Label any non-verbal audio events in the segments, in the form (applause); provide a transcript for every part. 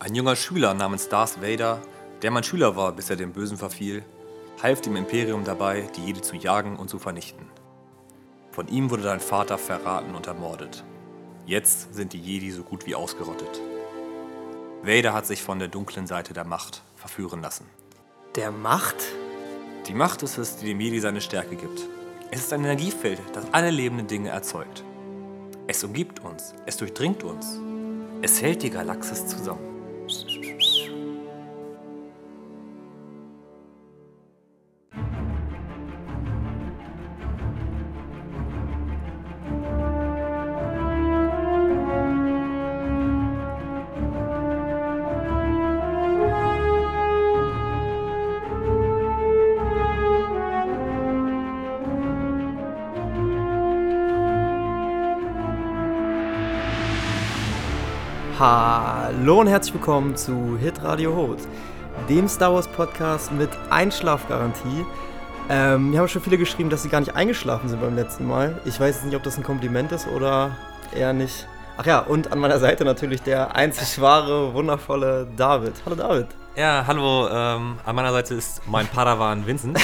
Ein junger Schüler namens Darth Vader, der mein Schüler war, bis er dem Bösen verfiel, half dem Imperium dabei, die Jedi zu jagen und zu vernichten. Von ihm wurde dein Vater verraten und ermordet. Jetzt sind die Jedi so gut wie ausgerottet. Vader hat sich von der dunklen Seite der Macht verführen lassen. Der Macht? Die Macht ist es, die dem Jedi seine Stärke gibt. Es ist ein Energiefeld, das alle lebenden Dinge erzeugt. Es umgibt uns, es durchdringt uns. Es hält die Galaxis zusammen. Hallo und herzlich willkommen zu Hit Radio Hot, dem Star Wars Podcast mit Einschlafgarantie. Ähm, mir haben schon viele geschrieben, dass sie gar nicht eingeschlafen sind beim letzten Mal. Ich weiß nicht, ob das ein Kompliment ist oder eher nicht. Ach ja, und an meiner Seite natürlich der einzig wahre, wundervolle David. Hallo David. Ja, hallo, ähm, an meiner Seite ist mein Padawan Vincent.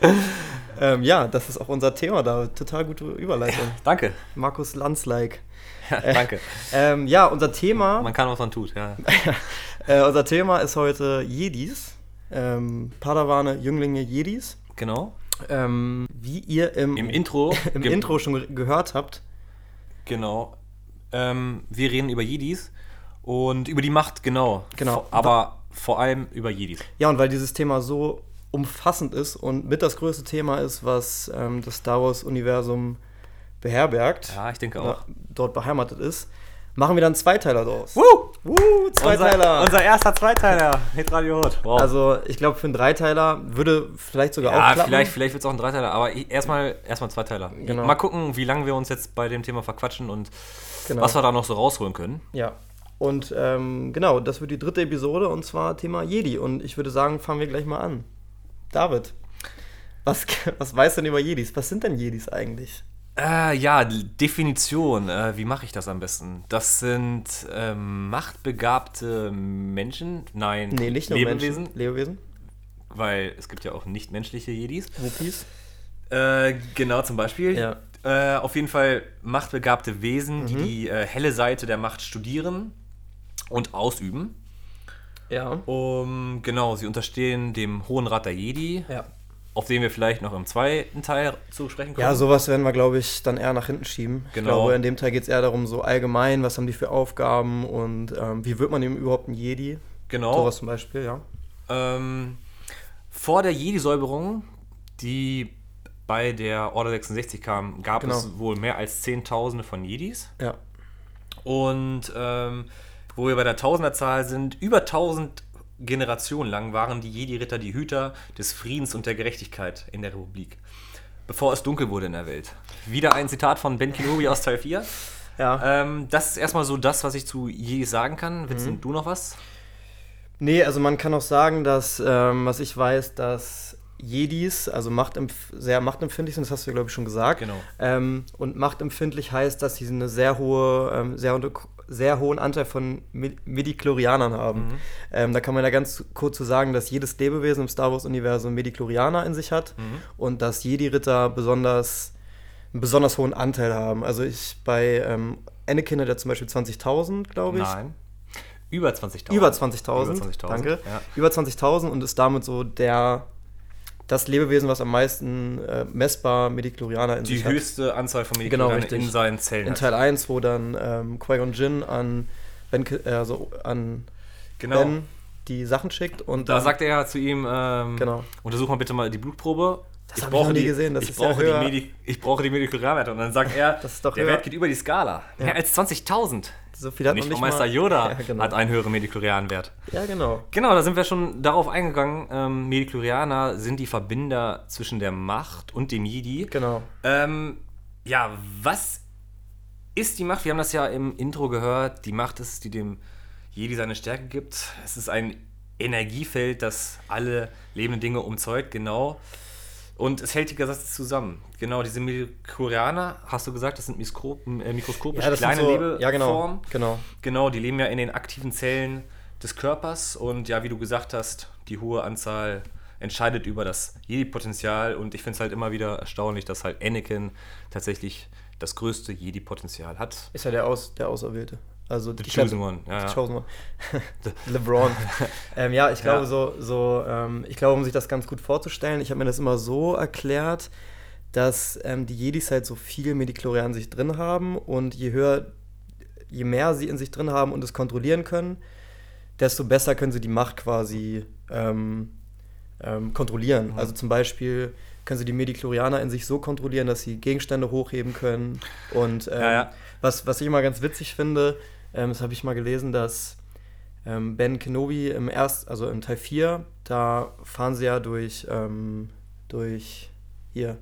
(laughs) Ähm, ja, das ist auch unser Thema, David. Total gute Überleitung. Danke. Markus Lanz-like. Ja, danke. Ähm, ja, unser Thema. Man kann, was man tut, ja. (laughs) Äh, unser Thema ist heute Jedis. Ähm, Padawane, Jünglinge, Jedis. Genau. Ähm, wie ihr im, Im Intro. (laughs) im Intro schon ge- gehört habt. Genau. Ähm, wir reden über Jedis und über die Macht, genau. Genau. Aber vor allem über Jedis. Ja, und weil dieses Thema so umfassend ist und mit das größte Thema ist, was ähm, das Star Wars-Universum beherbergt, Ja, ich denke auch. dort beheimatet ist, machen wir dann Zweiteiler draus. Woo! Uh, Zweiteiler! Unser, unser erster Zweiteiler. Hit Radio Hot. Wow. also, ich glaube, für einen Dreiteiler würde vielleicht sogar ja, auch klappen. vielleicht, vielleicht wird es auch ein Dreiteiler, aber erstmal erstmal Zweiteiler. Genau. Mal gucken, wie lange wir uns jetzt bei dem Thema verquatschen und Genau. was wir da noch so rausholen können. Ja. Und ähm, genau, das wird die dritte Episode und zwar Thema Jedi. Und ich würde sagen, fangen wir gleich mal an. David, was, (laughs) was weißt du denn über Jedis? Was sind denn Jedis eigentlich? Äh, ja, Definition. Äh, wie mache ich das am besten? Das sind ähm, machtbegabte Menschen. Nein, Nee, nicht nur Lebewesen. Menschen. Lebewesen? Weil es gibt ja auch nichtmenschliche Jedis. Wookies? Äh, genau, zum Beispiel. Ja. Äh, auf jeden Fall machtbegabte Wesen, Mhm. die die äh, helle Seite der Macht studieren und ausüben. Ja. Um, genau, sie unterstehen dem Hohen Rat der Jedi, Ja. auf den wir vielleicht noch im zweiten Teil zu sprechen kommen. Ja, sowas werden wir, glaube ich, dann eher nach hinten schieben. Ich Genau. glaube, in dem Teil geht es eher darum, so allgemein, was haben die für Aufgaben und ähm, wie wird man eben überhaupt ein Jedi? genau. Sowas zum Beispiel, ja. Ähm, vor der Jedi-Säuberung, die bei der Order 66 kam, gab Genau. es wohl mehr als Zehntausende von Jedis. Ja. Und ähm, wo wir bei der Tausenderzahl sind, über 1000 Generationen lang waren die Jedi-Ritter die Hüter des Friedens und der Gerechtigkeit in der Republik. Bevor es dunkel wurde in der Welt. Wieder ein Zitat von Ben Kenobi aus Teil 4. Ja. Ähm, das ist erstmal so das, was ich zu Jedis sagen kann. Mhm. Vincent, du noch was? Nee, also man kann auch sagen, dass, ähm, was ich weiß, dass Jedis, also machtempf sehr machtempfindlich sind, das hast du, glaube ich, schon gesagt. Genau. Ähm, und machtempfindlich heißt, dass sie eine sehr hohe, ähm, sehr, sehr hohen Anteil von Mi- Midichlorianern haben. Mhm. Ähm, da kann man ja ganz kurz zu sagen, dass jedes Lebewesen im Star Wars-Universum Midichlorianer in sich hat Mhm. und dass Jedi-Ritter besonders einen besonders hohen Anteil haben. Also ich bei ähm, Anakin hat er zum Beispiel 20.000, glaube ich. Nein. Über 20.000. Über 20.000, Über 20.000, danke. ja. Über 20.000 und ist damit so der das Lebewesen, was am meisten äh, messbar Mediklorianer in Die sich hat. höchste Anzahl von Genau, Medikamenten richtig. in seinen Zellen In hat. Teil 1, wo dann ähm, Qui-Gon Jinn an Ben, äh, also an Genau. Ben die Sachen schickt und Da sagt er ja zu ihm, ähm, Genau. untersuch mal bitte mal die Blutprobe. Das hab ich noch nie gesehen, das ich, ist ja brauche höher. die Medi ich brauche die Medikulärwerte. Und dann sagt er, der höher. Wert geht über die Skala. Ja. Mehr als 20.000. so viel hat Nicht nicht Meister mal, Yoda (laughs) Ja, genau. hat einen höheren Medikulärwert. Ja, genau. Genau, da sind wir schon darauf eingegangen. Ähm, Medikularianer sind die Verbinder zwischen der Macht und dem Jedi. Genau. Ähm, ja, was ist die Macht? Wir haben das ja im Intro gehört. Die Macht ist, die dem Jedi seine Stärke gibt. Es ist ein Energiefeld, das alle lebenden Dinge umzeugt, genau. Und es hält die Gesetze zusammen. Genau, diese Midichlorianer, hast du gesagt, das sind Mikro äh, mikroskopisch Ja, kleine so- Lebeformen. ja, genau, genau. Genau, die leben ja in den aktiven Zellen des Körpers und ja, wie du gesagt hast, die hohe Anzahl entscheidet über das Jedi-Potenzial und ich finde es halt immer wieder erstaunlich, dass halt Anakin tatsächlich das größte Jedi-Potenzial hat. Ist ja der, Aus, der Auserwählte. Also The Chosen glaub- One, ja, The. Chosen One. (laughs) LeBron. (laughs) ähm, ja, ich glaube, Ja. so, so ähm, ich glaube, um sich das ganz gut vorzustellen, ich habe mir das immer so erklärt, dass ähm, die Jedis halt so viel Mediklorian in sich drin haben und je höher, je mehr sie in sich drin haben und es kontrollieren können, desto besser können sie die Macht quasi ähm, ähm, kontrollieren. Mhm. Also zum Beispiel können sie die Mediklorianer in sich so kontrollieren, dass sie Gegenstände hochheben können. Und ähm, Ja, ja. Was, was ich immer ganz witzig finde, ähm, das habe ich mal gelesen, dass ähm, Ben Kenobi im erst, also im Teil 4, da fahren sie ja durch, ähm, durch hier,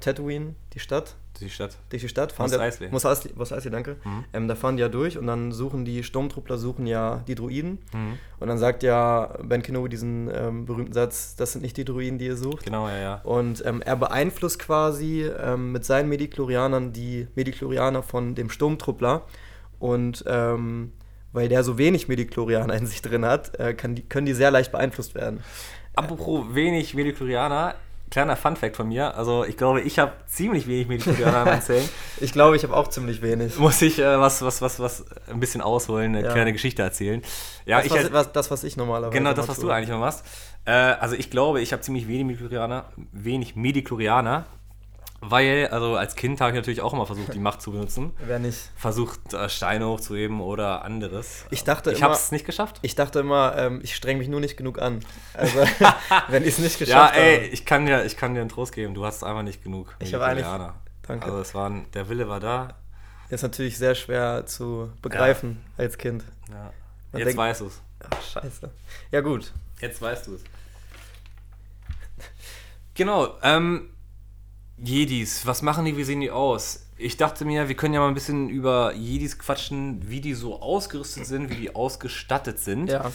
Tatooine, die Stadt, Die Stadt. durch die Stadt. Mos die- Eisley. Mos Eisley, Mos Eisley, danke. Mhm. Ähm, da fahren die ja durch und dann suchen die Sturmtruppler suchen ja die Druiden. Mhm. Und dann sagt ja Ben Kenobi diesen ähm, berühmten Satz, das sind nicht die Druiden, die ihr sucht. Genau, ja, ja. Und ähm, er beeinflusst quasi ähm, mit seinen Mediklorianern die Mediklorianer von dem Sturmtruppler. Und ähm, weil der so wenig Mediklorianer in sich drin hat, äh, die, können die sehr leicht beeinflusst werden. Apropos wenig Mediklorianer, kleiner Funfact von mir. Also ich glaube, ich habe ziemlich wenig Mediklorianer in meinen (laughs) Zellen. Ich glaube, ich habe auch ziemlich wenig. Muss ich äh, was, was, was, was ein bisschen ausholen, eine Ja. kleine Geschichte erzählen. Ja, das, ich was, was, das, was ich normalerweise Genau, das, was tue. du eigentlich immer machst. Äh, also ich glaube, ich habe ziemlich wenig Mediklorianer, wenig Mediklorianer, weil, also als Kind habe ich natürlich auch immer versucht, die Macht zu benutzen. Wer nicht. Versucht, äh, Steine hochzuheben oder anderes. Ich dachte Ich habe es nicht geschafft. Ich dachte immer, ähm, ich streng mich nur nicht genug an. Also, (laughs) wenn ich es nicht Ja, geschafft ey, habe. ich kann, dir, ich kann dir einen Trost geben. Du hast einfach nicht genug Ich habe eigentlich-. Danke. Also es waren, der Wille war da. Ist natürlich sehr schwer zu begreifen als Kind. Ja. Man Jetzt denkt- weißt du es. Ach, scheiße. Ja, gut. Jetzt weißt du es. Genau, ähm, Jedis, was machen die, wie sehen die aus? Ich dachte mir, wir können ja mal ein bisschen über Jedis quatschen, wie die so ausgerüstet sind, wie die ausgestattet sind. Ja.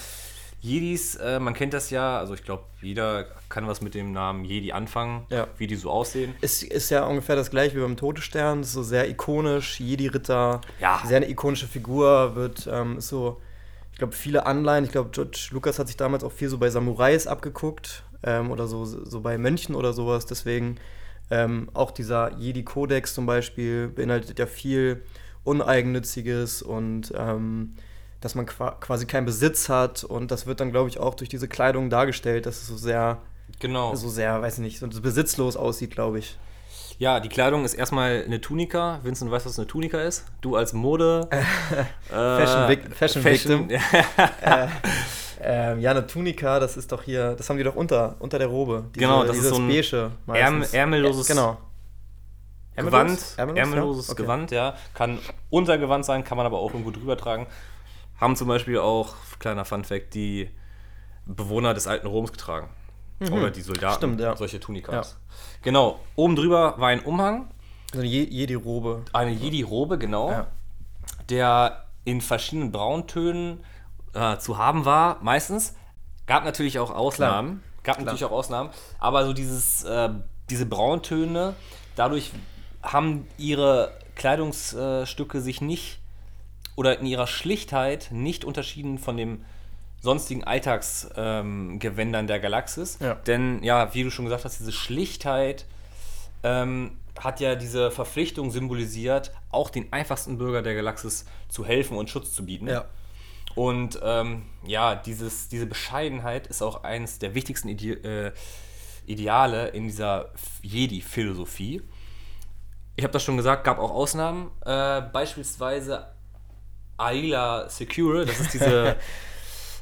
Jedis, äh, man kennt das ja, also ich glaube, jeder kann was mit dem Namen Jedi anfangen, Ja. wie die so aussehen. Ist, ist ja ungefähr das gleiche wie beim Todesstern, ist so sehr ikonisch, Jedi-Ritter, Ja. sehr eine ikonische Figur, wird, ähm, so, ich glaube, viele Anleihen, ich glaube, George Lucas hat sich damals auch viel so bei Samurais abgeguckt ähm, oder so, so bei Mönchen oder sowas, deswegen ähm, auch dieser Jedi-Kodex zum Beispiel beinhaltet ja viel Uneigennütziges und ähm, dass man qua quasi keinen Besitz hat und das wird dann, glaube ich, auch durch diese Kleidung dargestellt, dass es so sehr, Genau. so sehr, weiß ich nicht, so besitzlos aussieht, glaube ich. Ja, die Kleidung ist erstmal eine Tunika. Vincent weiß, was eine Tunika ist. Du als Mode. (laughs) äh, Fashion Vic- Fashion Victim. Ja, (laughs) Ähm, ja, eine Tunika, das ist doch hier, das haben die doch unter, unter der Robe. Diese, Genau, das ist so ein beige meistens. ärmelloses- Genau. Gewand, Ärmellos, ärmelloses ja? Okay. Gewand, ja. Kann Untergewand sein, kann man aber auch irgendwo drüber tragen. Haben zum Beispiel auch, kleiner Funfact, die Bewohner des alten Roms getragen. Oder die Soldaten. Mhm. Stimmt, ja. Solche Tunikas. Genau. Oben drüber war ein Umhang, So eine Je- Jedi-Robe. eine Jedi-Robe, genau. Ja. Der in verschiedenen Brauntönen äh, zu haben war, meistens. Gab natürlich auch Ausnahmen. Gab natürlich auch Ausnahmen. Aber so dieses, äh, diese Brauntöne, dadurch haben ihre Kleidungsstücke sich nicht oder in ihrer Schlichtheit nicht unterschieden von dem sonstigen Alltagsgewändern ähm, der Galaxis. Ja. Denn, ja, wie du schon gesagt hast, diese Schlichtheit ähm, hat ja diese Verpflichtung symbolisiert, auch den einfachsten Bürger der Galaxis zu helfen und Schutz zu bieten. Ja. Und ähm, ja, dieses, diese Bescheidenheit ist auch eines der wichtigsten Ide äh, Ideale in dieser Jedi-Philosophie. Ich habe das schon gesagt, gab auch Ausnahmen. Äh, beispielsweise Aila Secure, das ist diese, (laughs)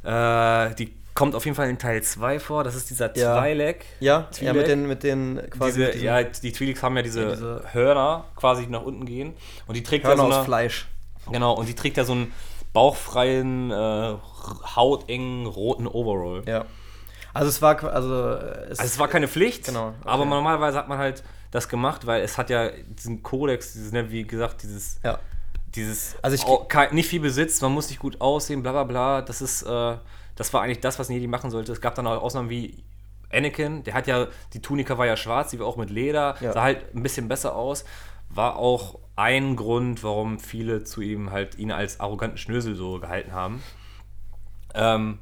äh, die kommt auf jeden Fall in Teil 2 vor, das ist dieser Ja. Twi'lek. Ja, ja Twi'lek. mit den, mit den quasi Diese, mit ja, die Twi'leks haben ja diese, Ja, diese- Hörner quasi, die nach unten gehen. Und die trägt Hörner ja so aus eine, Fleisch. Genau, und die trägt ja so einen bauchfreien, äh, hautengen, roten Overall. Ja. Also es war, also es, Also es war keine Pflicht, Genau, okay. aber normalerweise hat man halt das gemacht, weil es hat ja diesen Kodex, dieses, ne, wie gesagt, dieses, ja. Dieses Also ich- au- kei- nicht viel Besitz, man muss nicht gut aussehen, bla bla bla. Das ist, äh, das war eigentlich das, was Jedi machen sollte. Es gab dann auch Ausnahmen wie Anakin, der hat ja, die Tunika war ja schwarz, die war auch mit Leder, Ja. sah halt ein bisschen besser aus. War auch ein Grund, warum viele zu ihm halt ihn als arroganten Schnösel so gehalten haben. Ähm,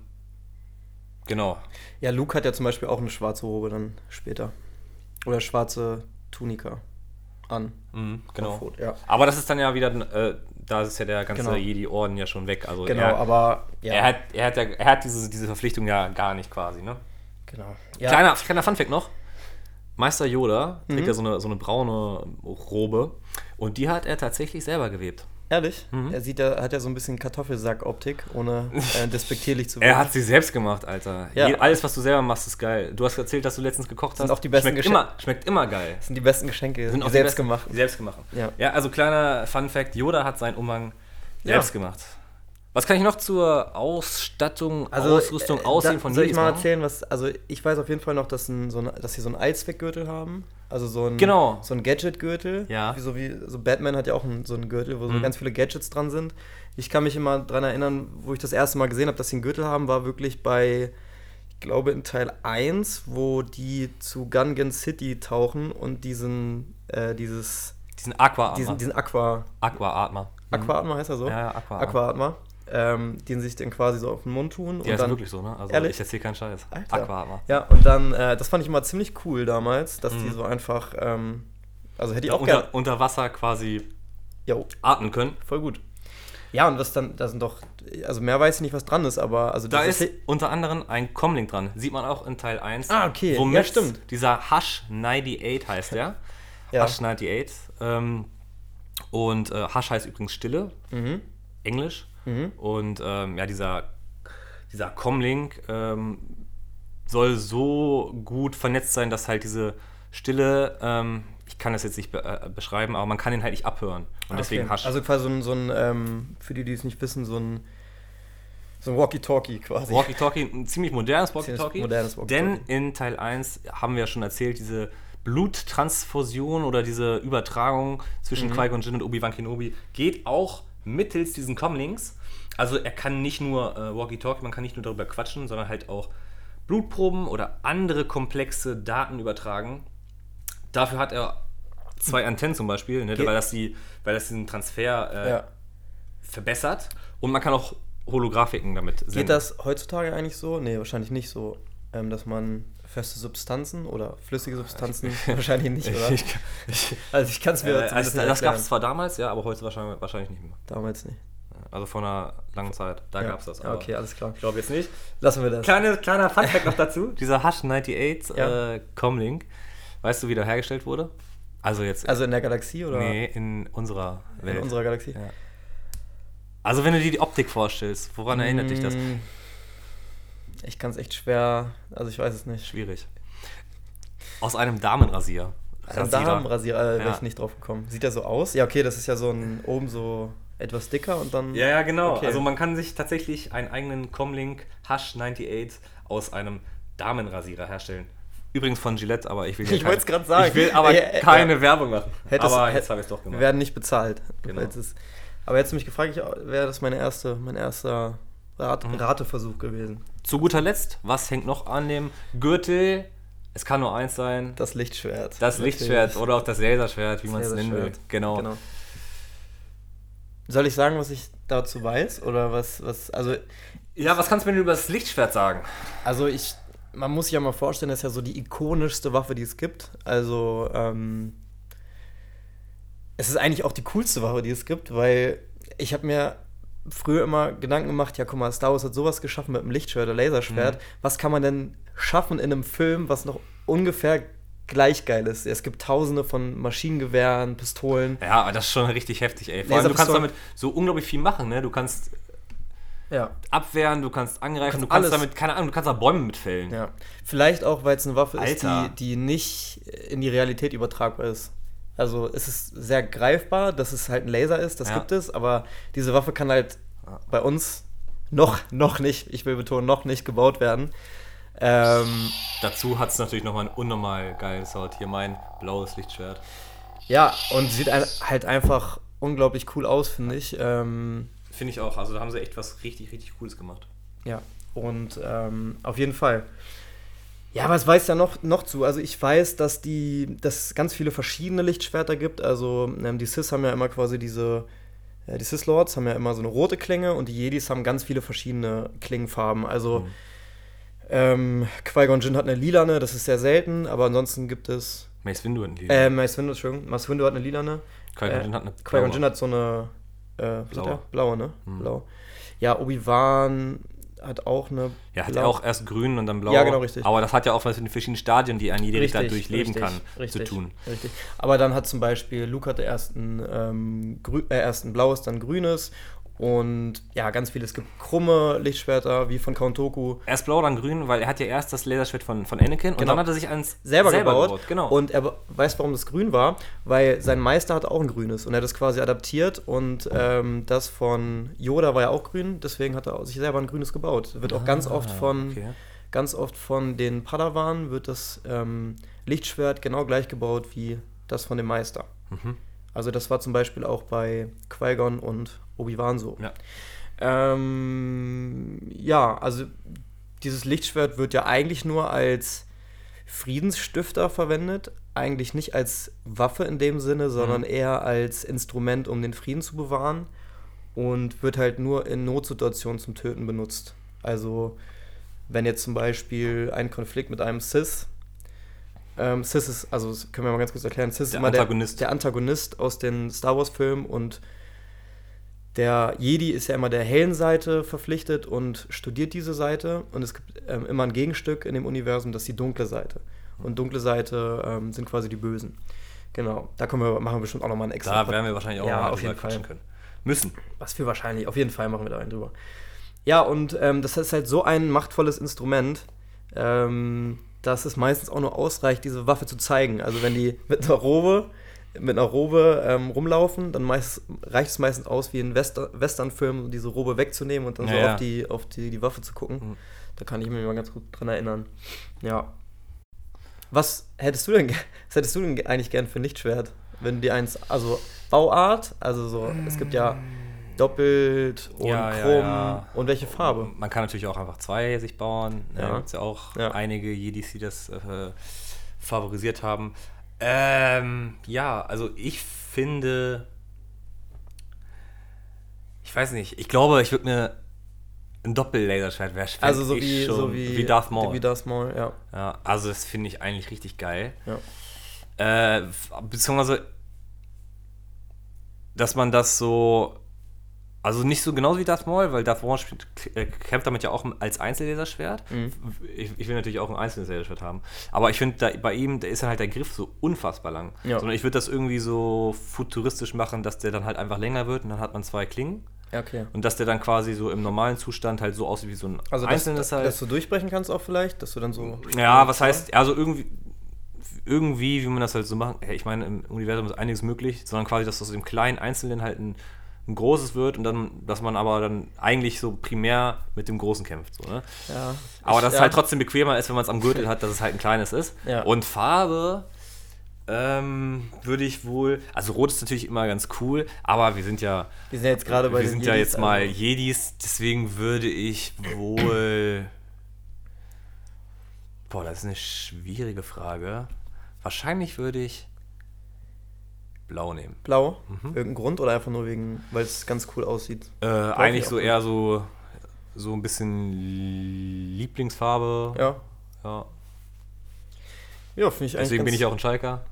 genau. Ja, Luke hat ja zum Beispiel auch eine schwarze Robe dann später. Oder schwarze Tunika an. Mhm, genau. Rot, ja. Aber das ist dann ja wieder, äh, da ist ja der ganze Genau. Jedi-Orden ja schon weg. Also Genau, er, aber ja, er hat, er hat, ja, er hat diese, diese Verpflichtung ja gar nicht quasi, ne? genau. Ja, Kleiner, kleiner Funfact noch. Meister Yoda trägt Mhm. ja so eine, so eine braune Robe und die hat er tatsächlich selber gewebt. Ehrlich, Mhm. er sieht ja, hat ja so ein bisschen Kartoffelsack-Optik, ohne (laughs) äh, despektierlich zu Er hat sie selbst gemacht, Alter. Ja. Je, alles, was du selber machst, ist geil. Du hast erzählt, dass du letztens gekocht Sind hast. auch die besten schmeckt immer, schmeckt immer geil. Das sind die besten Geschenke, Sind die auch selbst gemacht. Selbst gemacht. Ja. ja, also kleiner Funfact: Yoda hat seinen Umhang Ja. selbst gemacht. Was kann ich noch zur Ausstattung, Ausrüstung, äh, Aussehen da- von Soll ich mal machen? erzählen, was. Also, ich weiß auf jeden Fall noch, dass, ein, so ein, dass sie so einen Allzweckgürtel haben. Also, so ein, Genau. so ein Gadget-Gürtel. Ja. Wie so, wie, so Batman hat ja auch einen, so einen Gürtel, wo so Mhm. ganz viele Gadgets dran sind. Ich kann mich immer dran erinnern, wo ich das erste Mal gesehen habe, dass sie einen Gürtel haben, war wirklich bei. Ich glaube in Teil 1, wo die zu Gungan City tauchen und diesen, äh, dieses, Diesen Aqua-Atmer. diesen, diesen Aqua, Aqua-Atmer. Aqua-Atmer heißt er so? Mhm. Ja, ja, Aqua-Atmer. Aqua-Atmer. Ähm, den sich dann quasi so auf den Mund tun. Der und ist dann, wirklich so, ne? Also Ehrlich? ich erzähle keinen Scheiß. Alter. Aqua-Atmer. Ja, und dann, äh, das fand ich immer ziemlich cool damals, dass die Mhm. so einfach, ähm, also hätte ich auch Unter, gerne. unter Wasser quasi Jo, atmen können. voll gut. Ja, und was dann, da sind doch, also mehr weiß ich nicht, was dran ist, aber also Da ist unter anderem ein Comlink dran. Sieht man auch in Teil 1. Ah, okay. Womit Ja, stimmt. Dieser Hush 98 heißt der. (laughs) Ja. Hush 98. Ähm, und äh, Hush heißt übrigens Stille, Mhm. Englisch. Mhm. Und ähm, ja, dieser, dieser Comlink ähm, soll so gut vernetzt sein, dass halt diese Stille, ähm, ich kann das jetzt nicht be äh, beschreiben, aber man kann ihn halt nicht abhören. Und deswegen okay. Hush. Also quasi so ein, so ein ähm, für die, die es nicht wissen, so ein, so ein Walkie-Talkie quasi. Walkie-Talkie, ein ziemlich modernes Walkie-Talkie. Walkie-Talkie. Denn in Teil 1 haben wir ja schon erzählt, diese Bluttransfusion oder diese Übertragung zwischen Mhm. Qui-Gon Jinn und Obi-Wan Kenobi geht auch mittels diesen Comlinks. Also er kann nicht nur äh, Walkie-Talkie, man kann nicht nur darüber quatschen, sondern halt auch Blutproben oder andere komplexe Daten übertragen. Dafür hat er zwei Antennen zum Beispiel, ne, weil, das die, weil das diesen Transfer äh, ja. verbessert. Und man kann auch Holographiken damit senden. Geht das heutzutage eigentlich so? Nee, wahrscheinlich nicht so, ähm, dass man feste Substanzen oder flüssige Substanzen, (laughs) wahrscheinlich nicht, oder? Ich, ich, Also ich kann es mir äh, also, nicht das gab es zwar damals, ja, aber heute wahrscheinlich, wahrscheinlich nicht mehr. Damals nicht. Also vor einer langen Zeit, da ja. gab es das. Aber okay, alles klar. Ich glaube jetzt nicht. Lassen wir das. Kleine, kleiner Funfact noch dazu. (laughs) Dieser Hush 98 Ja. äh, Comlink, weißt du, wie der hergestellt wurde? Also jetzt, Also in der Galaxie oder nee, in unserer Welt. in unserer Galaxie? Ja. Also wenn du dir die Optik vorstellst, woran erinnert dich das? Ich kann es echt schwer, also ich weiß es nicht. Schwierig. Aus einem Damenrasier. Ein Rasierer. Damenrasierer äh, wäre Ja. ich nicht drauf gekommen. Sieht er so aus? Ja, okay, das ist ja so ein oben so etwas dicker und dann. Ja, ja, genau. Okay. Also man kann sich tatsächlich einen eigenen Comlink Hush 98 aus einem Damenrasierer herstellen. Übrigens von Gillette, aber ich will hier Ich wollt's keine- grad sagen. Ich will aber Ja, ja. keine Werbung machen. Hättest- aber jetzt habe ich es doch Wir gemacht. werden nicht bezahlt. Genau. Jetzt aber hättest du mich gefragt, wäre das meine erste, mein erster Rat, Mhm. Rateversuch gewesen. Zu guter Letzt, was hängt noch an dem Gürtel? Es kann nur eins sein. Das Lichtschwert. Das Natürlich. Lichtschwert oder auch das Laserschwert, wie man es nennen will. Genau. Genau. Soll ich sagen, was ich dazu weiß? Oder was, was, also, Ja, was kannst du mir denn über das Lichtschwert sagen? also ich, man muss sich ja mal vorstellen, das ist ja so die ikonischste Waffe, die es gibt. Also, ähm, es ist eigentlich auch die coolste Waffe, die es gibt, weil ich habe mir früher immer Gedanken gemacht, ja, guck mal, Star Wars hat sowas geschaffen mit einem Lichtschwert oder Laserschwert. Mhm. Was kann man denn schaffen in einem Film, was noch ungefähr gleich geil ist? Es gibt tausende von Maschinengewehren, Pistolen. Ja, aber das ist schon richtig heftig, ey. Vor allem, du kannst damit so unglaublich viel machen, ne? Du kannst Ja. abwehren, du kannst angreifen, Kannst du kannst damit, keine Ahnung, du kannst da Bäume mitfällen. Ja. Vielleicht auch, weil es eine Waffe Alter. ist, die, die nicht in die Realität übertragbar ist. Also es ist sehr greifbar, dass es halt ein Laser ist, das Ja. gibt es, aber diese Waffe kann halt bei uns noch, noch nicht, ich will betonen, noch nicht gebaut werden. Ähm, Dazu hat es natürlich nochmal ein unnormal geiles Sound. Hier mein blaues Lichtschwert. ja, und sieht ein, halt einfach unglaublich cool aus, finde ich. Ähm, Finde ich auch. Also da haben sie echt was richtig, richtig Cooles gemacht. Ja, und ähm, auf jeden Fall. Ja, aber es weiß ja noch, noch zu. Also ich weiß, dass die, dass es ganz viele verschiedene Lichtschwerter gibt. Also ähm, die Sith haben ja immer quasi diese, äh, die Sith Lords haben ja immer so eine rote Klinge und die Jedis haben ganz viele verschiedene Klingenfarben. Also mhm. ähm, Qui-Gon Jinn hat eine lilane, das ist sehr selten, aber ansonsten gibt es Mace Windu hat eine lilane. Äh, Mace Windu, Entschuldigung. Mace Windu hat eine lilane. Qui-Gon Jinn äh, hat eine Qui-Gon Jinn hat so eine äh, blaue. blaue, ne? Mhm. Blau. Ja, Obi-Wan hat auch eine. Ja, hat ja auch erst grün und dann blau. Ja, genau, richtig. Aber das hat ja auch was mit den verschiedenen Stadien, die ein jeder Richter durchleben richtig, kann, richtig, zu tun. Richtig. Aber dann hat zum Beispiel Luke hatte erst ein, ähm, äh, erst ein blaues, dann grünes und ja, ganz viele. Es gibt krumme Lichtschwerter, wie von Count Doku. Erst blau, dann grün, weil er hat ja erst das Laserschwert von, von Anakin genau. und dann hat er sich eins selber, selber gebaut. gebaut. Genau. Und er weiß, warum das grün war, weil sein Meister hat auch ein grünes und er hat das quasi adaptiert und ähm, das von Yoda war ja auch grün, deswegen hat er sich selber ein grünes gebaut. Wird auch ah, ganz oft von okay. ganz oft von den Padawan wird das ähm, Lichtschwert genau gleich gebaut wie das von dem Meister. Mhm. Also das war zum Beispiel auch bei Qui-Gon und Obi-Wan so. Ja. Ähm, ja, also dieses Lichtschwert wird ja eigentlich nur als Friedensstifter verwendet, eigentlich nicht als Waffe in dem Sinne, sondern mhm. eher als Instrument, um den Frieden zu bewahren und wird halt nur in Notsituationen zum Töten benutzt. Also wenn jetzt zum Beispiel ein Konflikt mit einem Sith ähm, Sis ist, also können wir mal ganz kurz erklären, Sis ist immer Antagonist. Der, der Antagonist aus den Star Wars-Filmen und der Jedi ist ja immer der hellen Seite verpflichtet und studiert diese Seite. Und es gibt ähm, immer ein Gegenstück in dem Universum, das ist die dunkle Seite. Und dunkle Seite ähm, sind quasi die Bösen. Genau, da können wir, machen wir bestimmt auch nochmal einen extra. Da werden wir wahrscheinlich auch ja, mal auf jeden Fall können. Müssen. Was wir wahrscheinlich, auf jeden Fall machen wir da einen drüber. Ja, und ähm, das ist halt so ein machtvolles Instrument. Ähm, dass es meistens auch nur ausreicht, diese Waffe zu zeigen. Also wenn die mit einer Robe, mit einer Robe ähm, rumlaufen, dann meist, reicht es meistens aus, wie in Wester Westernfilmen diese Robe wegzunehmen und dann ja, so ja. auf, die, auf die, die Waffe zu gucken. Mhm. Da kann ich mich mal ganz gut dran erinnern. Ja. Was hättest du denn, was hättest du denn eigentlich gern für ein Lichtschwert? Wenn dir eins, also Bauart, also so, es gibt ja doppelt und ja, krumm ja, ja. und welche Farbe. Man kann natürlich auch einfach zwei sich bauen. Ne? Ja. gibt es ja auch einige Jedis, die das äh, favorisiert haben. Ähm, ja, also ich finde, ich weiß nicht, ich glaube, ich würde mir ein Doppel-Laserschwert wäre Also so wie, schon, so wie, wie Darth Maul. Wie Darth Maul, ja. ja also das finde ich eigentlich richtig geil. Ja. Äh, beziehungsweise, dass man das so also nicht so genauso wie Darth Maul, weil Darth Maul äh, kämpft damit ja auch als Einzellaserschwert. Mhm. Ich, ich, will natürlich auch ein einzelnes Laserschwert haben. Aber ich finde, bei ihm, da ist halt der Griff so unfassbar lang. Ja. Sondern ich würde das irgendwie so futuristisch machen, dass der dann halt einfach länger wird und dann hat man zwei Klingen. Okay. Und dass der dann quasi so im normalen Zustand halt so aussieht wie so ein also einzelnes dass, halt. Dass du durchbrechen kannst auch vielleicht, dass du dann so. Ja, was heißt, also irgendwie, irgendwie, wie man das halt so macht. Ich meine, im Universum ist einiges möglich, sondern quasi, dass du aus dem kleinen Einzelnen halt ein ein großes wird und dann, dass man aber dann eigentlich so primär mit dem Großen kämpft. So, ne? ja, aber dass es halt trotzdem bequemer ist, wenn man es am Gürtel hat, dass es halt ein kleines ist. Ja. Und Farbe ähm, würde ich wohl, also Rot ist natürlich immer ganz cool, aber wir sind ja, wir sind ja jetzt gerade bei wir sind Jedis, ja jetzt mal also. Jedis, deswegen würde ich wohl, boah, das ist eine schwierige Frage. Wahrscheinlich würde ich Blau nehmen. Blau? Mhm. Irgendein Grund oder einfach nur wegen, weil es ganz cool aussieht? Äh, eigentlich so eher so, so ein bisschen Lieblingsfarbe. Ja. Ja. Ja, finde ich eigentlich. Deswegen bin ich auch ein Schalker.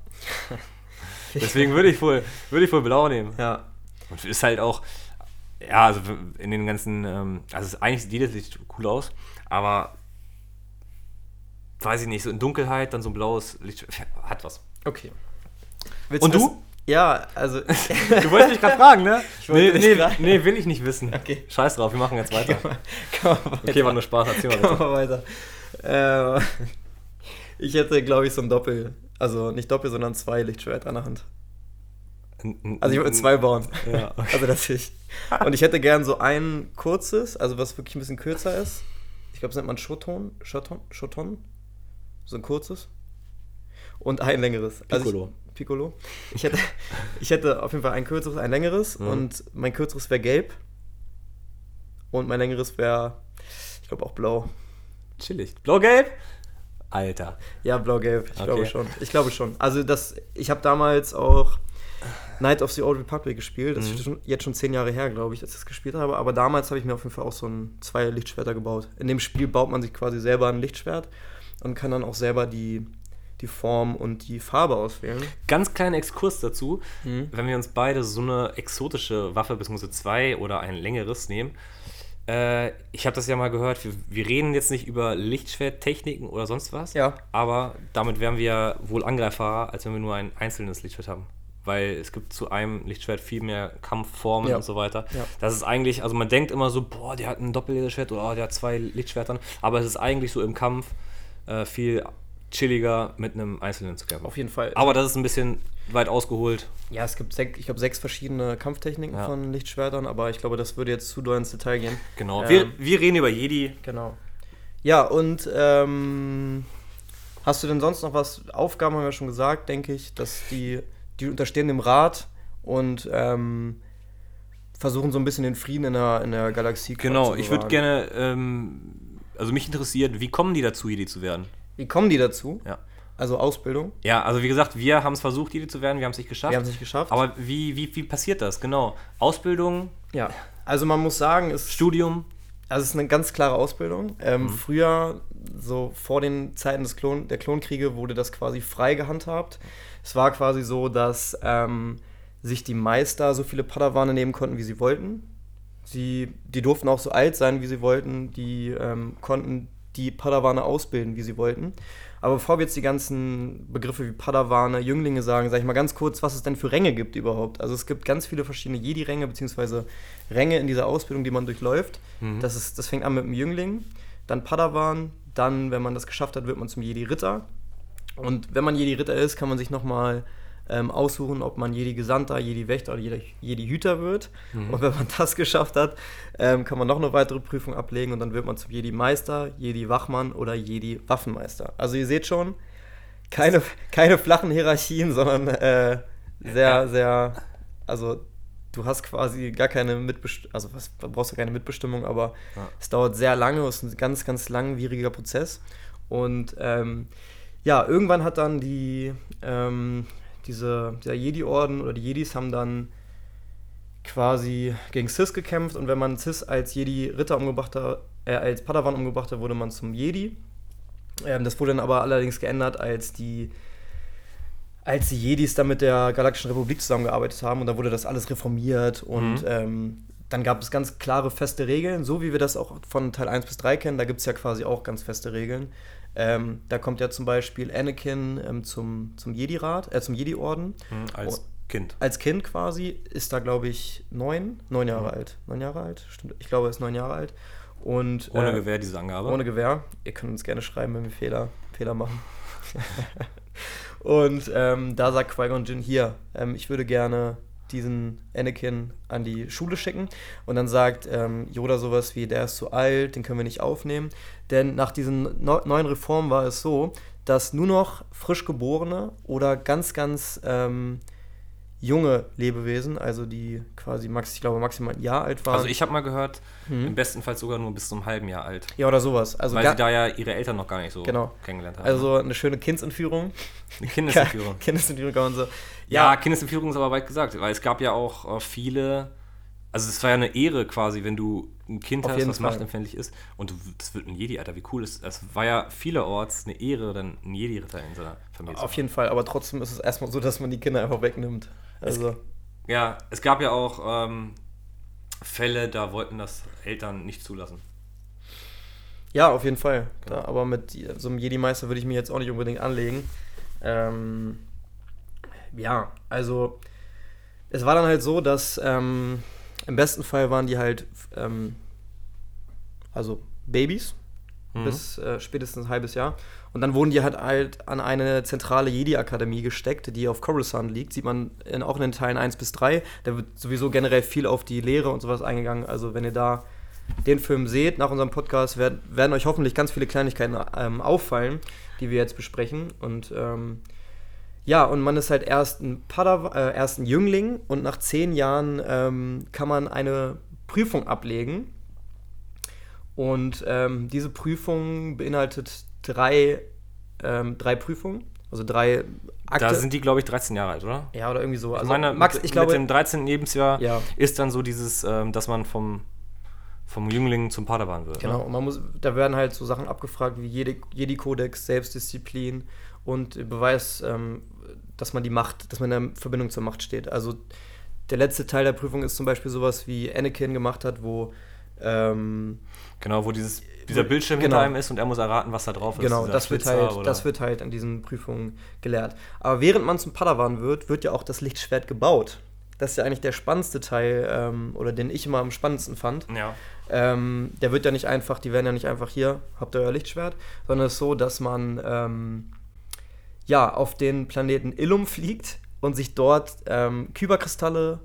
(laughs) Deswegen würde ich wohl, würde ich wohl blau nehmen. Ja. Und ist halt auch, ja, also in den ganzen, ähm, also eigentlich sieht jedes Licht cool aus, aber weiß ich nicht, so in Dunkelheit dann so ein blaues Licht hat was. Okay. Willst Und du? Ja, also. (laughs) du wolltest mich gerade fragen, ne? Nee, nee, nee, will ich nicht wissen. Okay. Scheiß drauf, wir machen jetzt weiter. Komm komm weiter. Okay, war nur Spaß, erzähl mal, komm weiter. Äh, (laughs) ich hätte, glaube ich, so ein Doppel. Also nicht Doppel, sondern zwei Lichtschwerter an der Hand. Also ich würde zwei bauen. Ja. Okay. (laughs) Also das ich. Und ich hätte gern so ein kurzes, also was wirklich ein bisschen kürzer ist. Ich glaube, das nennt man Shoton. Shoton? Shoton? So ein kurzes. Und ein längeres. Piccolo. Also ich, Piccolo. Ich hätte, (laughs) ich hätte auf jeden Fall ein kürzeres, ein längeres mhm. und mein kürzeres wäre gelb und mein längeres wäre, ich glaube auch blau. Chillig. Blau-gelb? Alter. Ja, blau-gelb, ich Okay. glaube schon. Ich glaube schon. Also das, ich habe damals auch Night of the Old Republic gespielt. Das Mhm. ist schon, jetzt schon zehn Jahre her, glaube ich, dass ich das gespielt habe. Aber damals habe ich mir auf jeden Fall auch so ein, zwei Lichtschwerter gebaut. In dem Spiel baut man sich quasi selber ein Lichtschwert und kann dann auch selber die, die Form und die Farbe auswählen. Ganz kleiner Exkurs dazu. Mhm. Wenn wir uns beide so eine exotische Waffe, beziehungsweise zwei oder ein längeres nehmen, äh, ich habe das ja mal gehört, wir, wir reden jetzt nicht über Lichtschwerttechniken oder sonst was, Ja. aber damit wären wir wohl angreifbarer, als wenn wir nur ein einzelnes Lichtschwert haben. Weil es gibt zu einem Lichtschwert viel mehr Kampfformen Ja. und so weiter. Ja. Das ist eigentlich, also man denkt immer so, boah, der hat ein Doppellichtschwert oder oh, der hat zwei Lichtschwertern, aber es ist eigentlich so im Kampf äh, viel chilliger mit einem einzelnen zu kämpfen. Auf jeden Fall. Aber das ist ein bisschen weit ausgeholt. Ja, es gibt, ich glaube, sechs verschiedene Kampftechniken Ja. von Lichtschwertern, aber ich glaube, das würde jetzt zu doll ins Detail gehen. Genau. Ähm, wir, wir reden über Jedi. Genau. Ja, und ähm, hast du denn sonst noch was? Aufgaben haben wir schon gesagt, denke ich, dass die, die unterstehen dem Rat und ähm, versuchen so ein bisschen den Frieden in der, in der Galaxie Genau, zu ich würde gerne, ähm, also mich interessiert, wie kommen die dazu, Jedi zu werden? Wie kommen die dazu? Ja. Also Ausbildung. Ja, also wie gesagt, wir haben es versucht, Jedi zu werden, wir haben es nicht geschafft. Wir haben es nicht geschafft. Aber wie, wie, wie passiert das? Genau. Ausbildung, ja. Also man muss sagen, es Studium. Also es ist eine ganz klare Ausbildung. Ähm, Mhm. Früher, so vor den Zeiten des Klon der Klonkriege, wurde das quasi frei gehandhabt. Es war quasi so, dass ähm, sich die Meister so viele Padawane nehmen konnten, wie sie wollten. Sie, die durften auch so alt sein, wie sie wollten. Die ähm, konnten die Padawane ausbilden, wie sie wollten. Aber bevor wir jetzt die ganzen Begriffe wie Padawane, Jünglinge sagen, sage ich mal ganz kurz, was es denn für Ränge gibt überhaupt. Also es gibt ganz viele verschiedene Jedi-Ränge, beziehungsweise Ränge in dieser Ausbildung, die man durchläuft. Mhm. Das, ist, das fängt an mit dem Jüngling, dann Padawan, dann, wenn man das geschafft hat, wird man zum Jedi-Ritter. Und wenn man Jedi-Ritter ist, kann man sich nochmal ähm, aussuchen, ob man Jedi-Gesandter, Jedi-Wächter oder Jedi- Jedi-Hüter wird. Und wenn man (laughs) das geschafft hat, ähm, kann man noch eine weitere Prüfung ablegen und dann wird man zum Jedi-Meister, Jedi-Wachmann oder Jedi-Waffenmeister. Also ihr seht schon, keine, keine flachen Hierarchien, sondern äh, sehr, sehr, also du hast quasi gar keine Mitbestimmung, also was, brauchst du keine Mitbestimmung, aber Ja. es dauert sehr lange, es ist ein ganz, ganz langwieriger Prozess. Und ähm, ja, irgendwann hat dann die, ähm, diese, dieser Jedi-Orden oder die Jedis haben dann quasi gegen Sis gekämpft und wenn man Sis als Jedi-Ritter umgebracht hat, äh, als Padawan umgebracht hat, wurde man zum Jedi. Ähm, das wurde dann aber allerdings geändert, als die als die Jedis dann mit der Galaktischen Republik zusammengearbeitet haben und da wurde das alles reformiert und Mhm. ähm, dann gab es ganz klare, feste Regeln, so wie wir das auch von Teil 1 bis 3 kennen, da gibt es ja quasi auch ganz feste Regeln. Ähm, da kommt ja zum Beispiel Anakin ähm, zum, zum Jedi-Rat, äh, zum Jedi-Orden. Mhm, als. Kind. Als Kind quasi ist da, glaube ich, neun, neun Jahre Mhm. alt. Neun Jahre alt? Stimmt. Ich glaube, er ist neun Jahre alt. Und, Ohne äh, Gewehr, diese Angabe. ohne Gewehr. Ihr könnt uns gerne schreiben, wenn wir Fehler, Fehler machen. (laughs) und ähm, da sagt Qui-Gon Jinn, hier, ähm, ich würde gerne diesen Anakin an die Schule schicken. Und dann sagt ähm, Yoda sowas wie, der ist zu alt, den können wir nicht aufnehmen. Denn nach diesen neu- neuen Reformen war es so, dass nur noch frisch geborene oder ganz, ganz ähm, junge Lebewesen, also die quasi, max, ich glaube, maximal ein Jahr alt waren. Also ich habe mal gehört, Mhm. im besten Fall sogar nur bis zum halben Jahr alt. ja, oder sowas. Also weil sie da ja ihre Eltern noch gar nicht so Genau. kennengelernt haben. Also eine schöne Kindsentführung. eine Kindesentführung. (laughs) Kindsentführung kann man so. Ja, Kindesentführung ist aber weit gesagt, weil es gab ja auch äh, viele, also es war ja eine Ehre quasi, wenn du ein Kind Auf hast, was Fall. machtempfindlich ist und du, das wird ein Jedi, Alter, wie cool ist das? war ja vielerorts eine Ehre, dann ein Jedi-Ritter in seiner Familie Auf jeden Fall, aber trotzdem ist es erstmal so, dass man die Kinder einfach wegnimmt. Also, Ja, es gab ja auch ähm, Fälle, da wollten das Eltern nicht zulassen. ja, auf jeden Fall. Genau. Da, aber mit so einem Jedi-Meister würde ich mir jetzt auch nicht unbedingt anlegen. Ähm, ja, also es war dann halt so, dass ähm, im besten Fall waren die halt ähm, also Babys Mhm. bis äh, spätestens ein halbes Jahr. Und dann wurden die halt, halt an eine zentrale Jedi-Akademie gesteckt, die auf Coruscant liegt. Sieht man in, auch in den Teilen 1 bis 3. Da wird sowieso generell viel auf die Lehre und sowas eingegangen. Also wenn ihr da den Film seht, nach unserem Podcast, werden, werden euch hoffentlich ganz viele Kleinigkeiten ähm, auffallen, die wir jetzt besprechen. Und ähm, ja, und man ist halt erst ein, Padaw äh, erst ein Jüngling und nach zehn Jahren ähm, kann man eine Prüfung ablegen. Und ähm, diese Prüfung beinhaltet drei ähm, drei Prüfungen, also drei Akte. Da sind die, glaube ich, 13 Jahre alt, oder? Ja, oder irgendwie so. Also ich meine, Max, ich mit, glaube, mit dem 13. Lebensjahr ja. ist dann so dieses, ähm, dass man vom, vom Jüngling zum Padawan wird. Genau, ne? und man muss, da werden halt so Sachen abgefragt wie Jedi-Kodex, Selbstdisziplin und Beweis, ähm, dass man die Macht, dass man in der Verbindung zur Macht steht. Also der letzte Teil der Prüfung ist zum Beispiel sowas, wie Anakin gemacht hat, wo ähm, genau, wo dieses, dieser Bildschirm genau. hinter einem ist und er muss erraten, was da drauf ist. Genau, das wird, halt, das wird halt an diesen Prüfungen gelehrt. Aber während man zum Padawan wird, wird ja auch das Lichtschwert gebaut. Das ist ja eigentlich der spannendste Teil, ähm, oder den ich immer am spannendsten fand. Ja. Ähm, der wird ja nicht einfach, die werden ja nicht einfach hier, habt ihr euer Lichtschwert, sondern es ist so, dass man ähm, ja auf den Planeten Illum fliegt und sich dort ähm, Kyberkristalle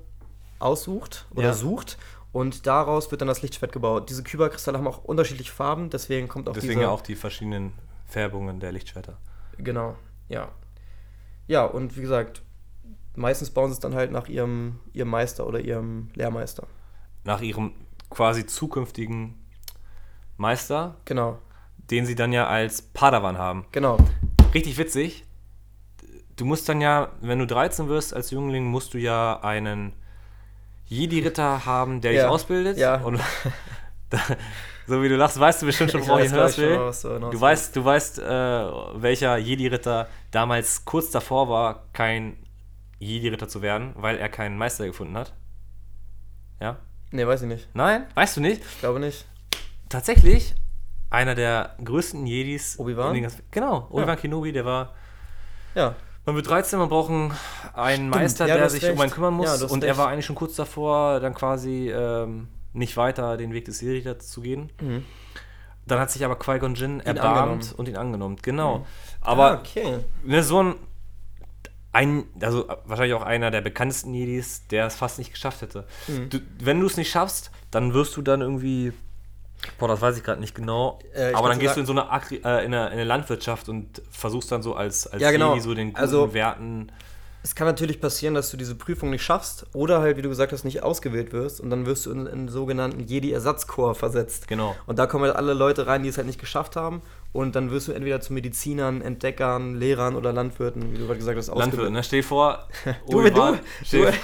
aussucht oder ja. sucht und daraus wird dann das Lichtschwert gebaut. Diese Kyberkristalle haben auch unterschiedliche Farben, deswegen kommt auch Deswegen ja auch die verschiedenen Färbungen der Lichtschwerter. Genau, ja. Ja, und wie gesagt, meistens bauen sie es dann halt nach ihrem, ihrem Meister oder ihrem Lehrmeister. Nach ihrem quasi zukünftigen Meister. Genau. Den sie dann ja als Padawan haben. Genau. Richtig witzig. Du musst dann ja, wenn du 13 wirst als Jüngling, musst du ja einen Jedi-Ritter haben, der ja. dich ausbildet. Ja. Und (laughs) so wie du lachst, weißt du bestimmt schon, worauf ich hinaus will. Du weißt, du weißt, äh, welcher Jedi-Ritter damals kurz davor war, kein Jedi-Ritter zu werden, weil er keinen Meister gefunden hat. Ja? Nee, weiß ich nicht. Nein? Weißt du nicht? Ich glaube nicht. Tatsächlich, einer der größten Jedis. Obi-Wan? Genau, Obi-Wan ja. Kenobi, der war. Ja. Man wird 13, man braucht einen Meister, ja, der sich recht. um einen kümmern muss. Ja, und recht. er war eigentlich schon kurz davor, dann quasi ähm, nicht weiter den Weg des Jedi zu gehen. Mhm. Dann hat sich aber Qui-Gon Jinn erbarmt angenommen. und ihn angenommen. Genau. Mhm. Aber ah, okay. ne, so ein, ein, also wahrscheinlich auch einer der bekanntesten Jedis, der es fast nicht geschafft hätte. Mhm. Du, wenn du es nicht schaffst, dann wirst du dann irgendwie Boah, das weiß ich gerade nicht genau. Äh, aber dann gehst du in so eine, Agri äh, in, eine, in eine, Landwirtschaft und versuchst dann so als, als ja, genau. Jedi so den guten also, Werten. Es kann natürlich passieren, dass du diese Prüfung nicht schaffst oder halt, wie du gesagt hast, nicht ausgewählt wirst und dann wirst du in einen sogenannten Jedi-Ersatzkorps versetzt. Genau. Und da kommen halt alle Leute rein, die es halt nicht geschafft haben und dann wirst du entweder zu Medizinern, Entdeckern, Lehrern oder Landwirten, wie du gerade gesagt hast, ausgewählt. Landwirten, ne? Stell dir vor, (laughs) du, du, stell,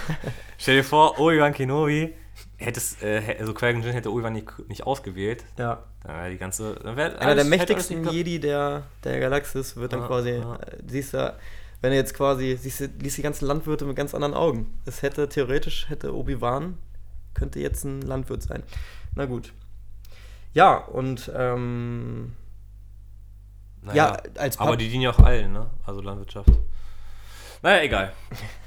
stell dir vor, Obi-Wan Kenobi hättest, äh, also Qui-Gon Jinn hätte Obi-Wan nicht, nicht ausgewählt, ja. dann wäre die ganze. Dann wär Einer der mächtigsten Jedi der, der Galaxis wird dann ja, quasi, ja. Äh, siehst du, wenn er jetzt quasi, siehst du, liest die ganzen Landwirte mit ganz anderen Augen. Es hätte theoretisch, hätte Obi-Wan, könnte jetzt ein Landwirt sein. Na gut. Ja, und ähm, naja, ja, als Pap Aber die dienen ja auch allen, ne? Also Landwirtschaft. Naja, egal. (laughs)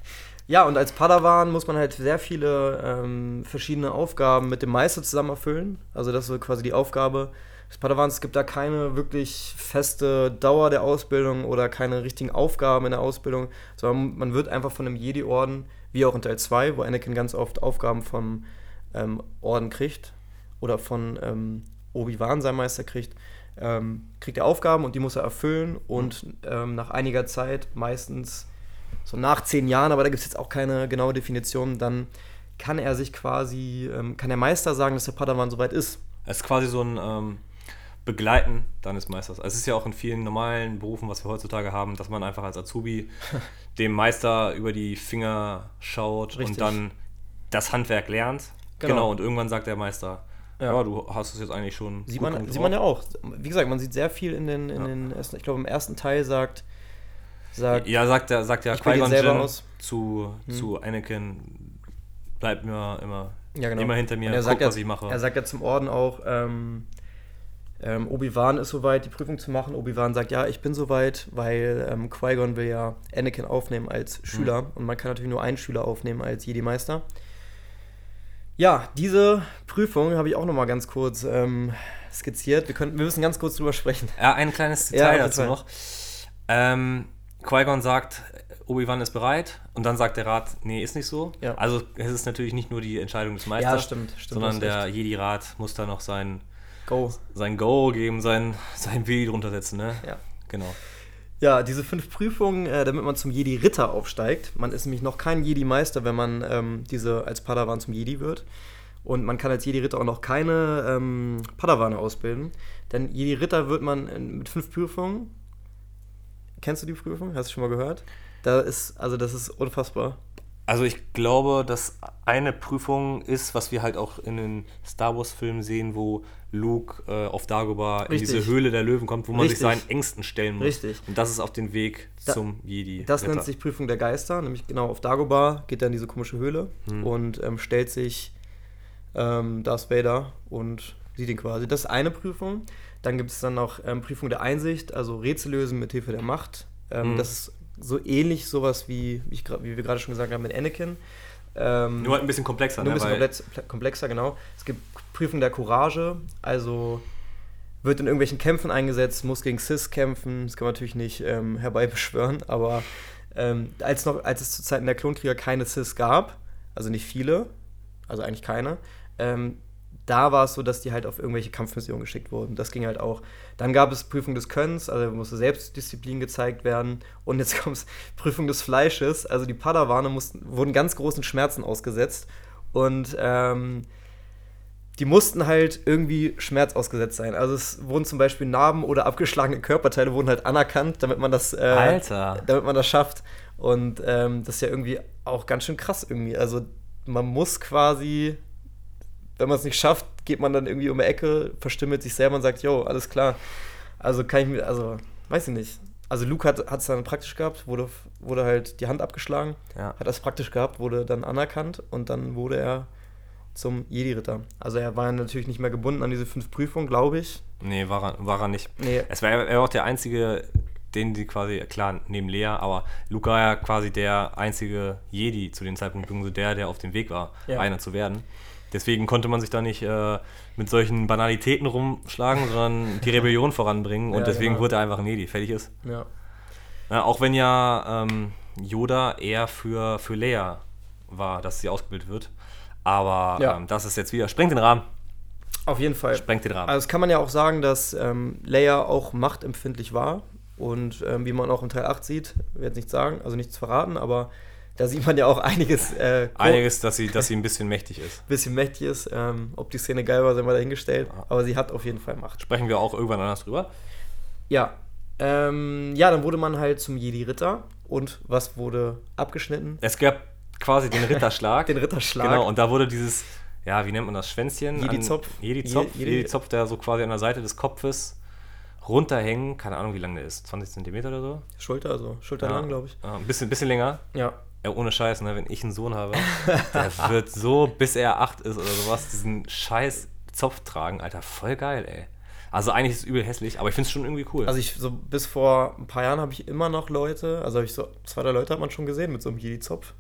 Ja, und als Padawan muss man halt sehr viele ähm, verschiedene Aufgaben mit dem Meister zusammen erfüllen. Also das ist quasi die Aufgabe des Padawans. Es gibt da keine wirklich feste Dauer der Ausbildung oder keine richtigen Aufgaben in der Ausbildung, sondern man wird einfach von einem Jedi-Orden, wie auch in Teil 2, wo Anakin ganz oft Aufgaben vom ähm, Orden kriegt oder von ähm, Obi-Wan, sein Meister, kriegt, ähm, kriegt er Aufgaben und die muss er erfüllen und ähm, nach einiger Zeit meistens so nach zehn Jahren, aber da gibt es jetzt auch keine genaue Definition, dann kann er sich quasi, ähm, kann der Meister sagen, dass der Padawan soweit ist. Es ist quasi so ein ähm, Begleiten deines Meisters. Also es ist ja auch in vielen normalen Berufen, was wir heutzutage haben, dass man einfach als Azubi (laughs) dem Meister über die Finger schaut Richtig. und dann das Handwerk lernt. Genau. genau. und irgendwann sagt der Meister, ja. ja, du hast es jetzt eigentlich schon. Sieht, man, sieht man ja auch. Wie gesagt, man sieht sehr viel in den, in ja. den ersten, ich glaube im ersten Teil sagt sagt. Ja, sagt er, sagt ja Qui-Gon Jinn zu, hm. zu Anakin, bleib mir immer, ja, genau. immer hinter mir, guck, sagt was ich mache. Er sagt ja zum Orden auch, ähm, ähm, Obi-Wan ist soweit, die Prüfung zu machen. Obi-Wan sagt, ja, ich bin soweit, weil ähm, Qui-Gon will ja Anakin aufnehmen als Schüler. Mhm. Und man kann natürlich nur einen Schüler aufnehmen als Jedi-Meister. Ja, diese Prüfung habe ich auch noch mal ganz kurz ähm, skizziert. Wir, können, wir müssen ganz kurz drüber sprechen. Ja, ein kleines Detail ja, dazu noch. Ähm, Qui-Gon sagt, Obi-Wan ist bereit und dann sagt der Rat, nee, ist nicht so. Ja. Also es ist natürlich nicht nur die Entscheidung des Meisters, ja, stimmt, stimmt, sondern der Jedi-Rat muss da noch sein Go, sein Go geben, sein, sein Willi drunter setzen. Ne? Ja. Genau. Ja, diese fünf Prüfungen, äh, damit man zum Jedi-Ritter aufsteigt. Man ist nämlich noch kein Jedi-Meister, wenn man ähm, diese als Padawan zum Jedi wird. Und man kann als Jedi-Ritter auch noch keine ähm, Padawane ausbilden. Denn Jedi-Ritter wird man in, mit fünf Prüfungen Kennst du die Prüfung? Hast du schon mal gehört? Da ist, also das ist unfassbar. Also ich glaube, dass eine Prüfung ist, was wir halt auch in den Star Wars-Filmen sehen, wo Luke äh, auf Dagobah in diese Höhle der Löwen kommt, wo man Richtig. sich seinen Ängsten stellen muss. Richtig. Und das ist auf dem Weg Da- zum Jedi. Das nennt sich Prüfung der Geister, nämlich genau auf Dagobah geht er in diese komische Höhle Hm. und ähm, stellt sich ähm, Darth Vader und sieht ihn quasi. Das ist eine Prüfung. Dann gibt es dann noch ähm, Prüfung der Einsicht, also Rätsel lösen mit Hilfe der Macht. Ähm, Hm. Das ist so ähnlich sowas wie, wie, ich, wie wir gerade schon gesagt haben mit Anakin. Ähm, Nur halt ein bisschen komplexer, nur ein ne? bisschen komplex, komplexer, genau. Es gibt Prüfung der Courage, also wird in irgendwelchen Kämpfen eingesetzt, muss gegen Sis kämpfen. Das kann man natürlich nicht ähm, herbeibeschwören, aber ähm, als, noch, als es zu Zeiten der Klonkrieger keine Sis gab, also nicht viele, also eigentlich keine, ähm, da war es so, dass die halt auf irgendwelche Kampfmissionen geschickt wurden. Das ging halt auch. Dann gab es Prüfung des Könnens, also musste Selbstdisziplin gezeigt werden. Und jetzt (laughs) kommt es Prüfung des Fleisches. Also die Padawane mussten, wurden ganz großen Schmerzen ausgesetzt. Und ähm, die mussten halt irgendwie Schmerz ausgesetzt sein. Also es wurden zum Beispiel Narben oder abgeschlagene Körperteile wurden halt anerkannt, damit man das, äh, damit man das schafft. Und ähm, das ist ja irgendwie auch ganz schön krass irgendwie. Also man muss quasi, wenn man es nicht schafft, geht man dann irgendwie um die Ecke, verstümmelt sich selber und sagt, jo, alles klar. Also kann ich mir, also weiß ich nicht. Also Luke hat es dann praktisch gehabt, wurde, wurde halt die Hand abgeschlagen, ja. hat das praktisch gehabt, wurde dann anerkannt und dann wurde er zum Jedi-Ritter. Also er war natürlich nicht mehr gebunden an diese fünf Prüfungen, glaube ich. Nee, war er, war er nicht. Nee, Es war er war auch der einzige, den die quasi, klar, neben Lea, aber Luke war ja quasi der einzige Jedi zu dem Zeitpunkt, der, der auf dem Weg war, Ja. einer zu werden. Deswegen konnte man sich da nicht äh, mit solchen Banalitäten rumschlagen, sondern die Rebellion (laughs) voranbringen und Ja, deswegen genau. wurde er einfach ein Jedi, fertig ist. ja. Ja, auch wenn ja ähm, Yoda eher für, für Leia war, dass sie ausgebildet wird. Aber Ja. ähm, das ist jetzt wieder, sprengt den Rahmen, Auf jeden Fall. sprengt den Rahmen. Also das kann man ja auch sagen, dass ähm, Leia auch machtempfindlich war. Und ähm, wie man auch im Teil 8 sieht, ich werde jetzt nichts sagen, also nichts verraten, aber da sieht man ja auch einiges, äh, Einiges, dass sie, dass sie ein bisschen mächtig ist. (laughs) bisschen mächtig ist. Ähm, ob die Szene geil war, sind wir dahingestellt. Aber sie hat auf jeden Fall Macht. Sprechen wir auch irgendwann anders drüber. Ja. Ähm, ja, dann wurde man halt zum Jedi-Ritter. Und was wurde abgeschnitten? Es gab quasi den Ritterschlag. (laughs) Den Ritterschlag. Genau, und da wurde dieses, ja, wie nennt man das, Schwänzchen? Jedi-Zopf. Jedi-Zopf, Je- Jedi- Jedi-Zopf, der so quasi an der Seite des Kopfes runterhängen, keine Ahnung, wie lang der ist, 20 Zentimeter oder so? Schulter, also schulterlang, Ja. glaube ich. Ja, ein bisschen, bisschen länger. Ja. Ja, ohne Scheiß, ne? wenn ich einen Sohn habe, (laughs) der wird so, bis er acht ist oder sowas, diesen scheiß Zopf tragen, Alter, voll geil, ey. Also eigentlich ist es übel hässlich, aber ich finde es schon irgendwie cool. Also ich so bis vor ein paar Jahren habe ich immer noch Leute, also habe ich so zwei, drei Leute hat man schon gesehen mit so einem Jedi-Zopf.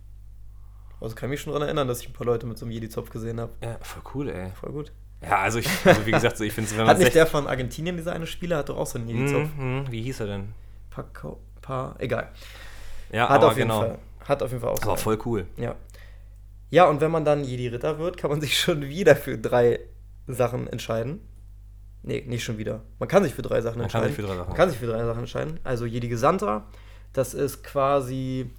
Also kann mich schon daran erinnern, dass ich ein paar Leute mit so einem Jedi-Zopf gesehen habe. ja, voll cool, ey. Voll gut. Ja, also ich, also wie gesagt, so, ich finde es, wenn man Hat nicht der von Argentinien, dieser eine Spieler, hat doch auch so einen Jedi-Zopf. Mhm, mhm, wie hieß er denn? Paco, pa, egal. Ja, Hat aber auf jeden genau. Fall. Hat auf jeden Fall auch. Aber einen. voll cool. Ja. Ja, und wenn man dann Jedi-Ritter wird, kann man sich schon wieder für drei Sachen entscheiden. Nee, nicht schon wieder. Man kann sich für drei Sachen Man kann entscheiden. sich für drei Sachen Man kann sich für drei Sachen entscheiden. Also Jedi-Gesandter, das ist quasi.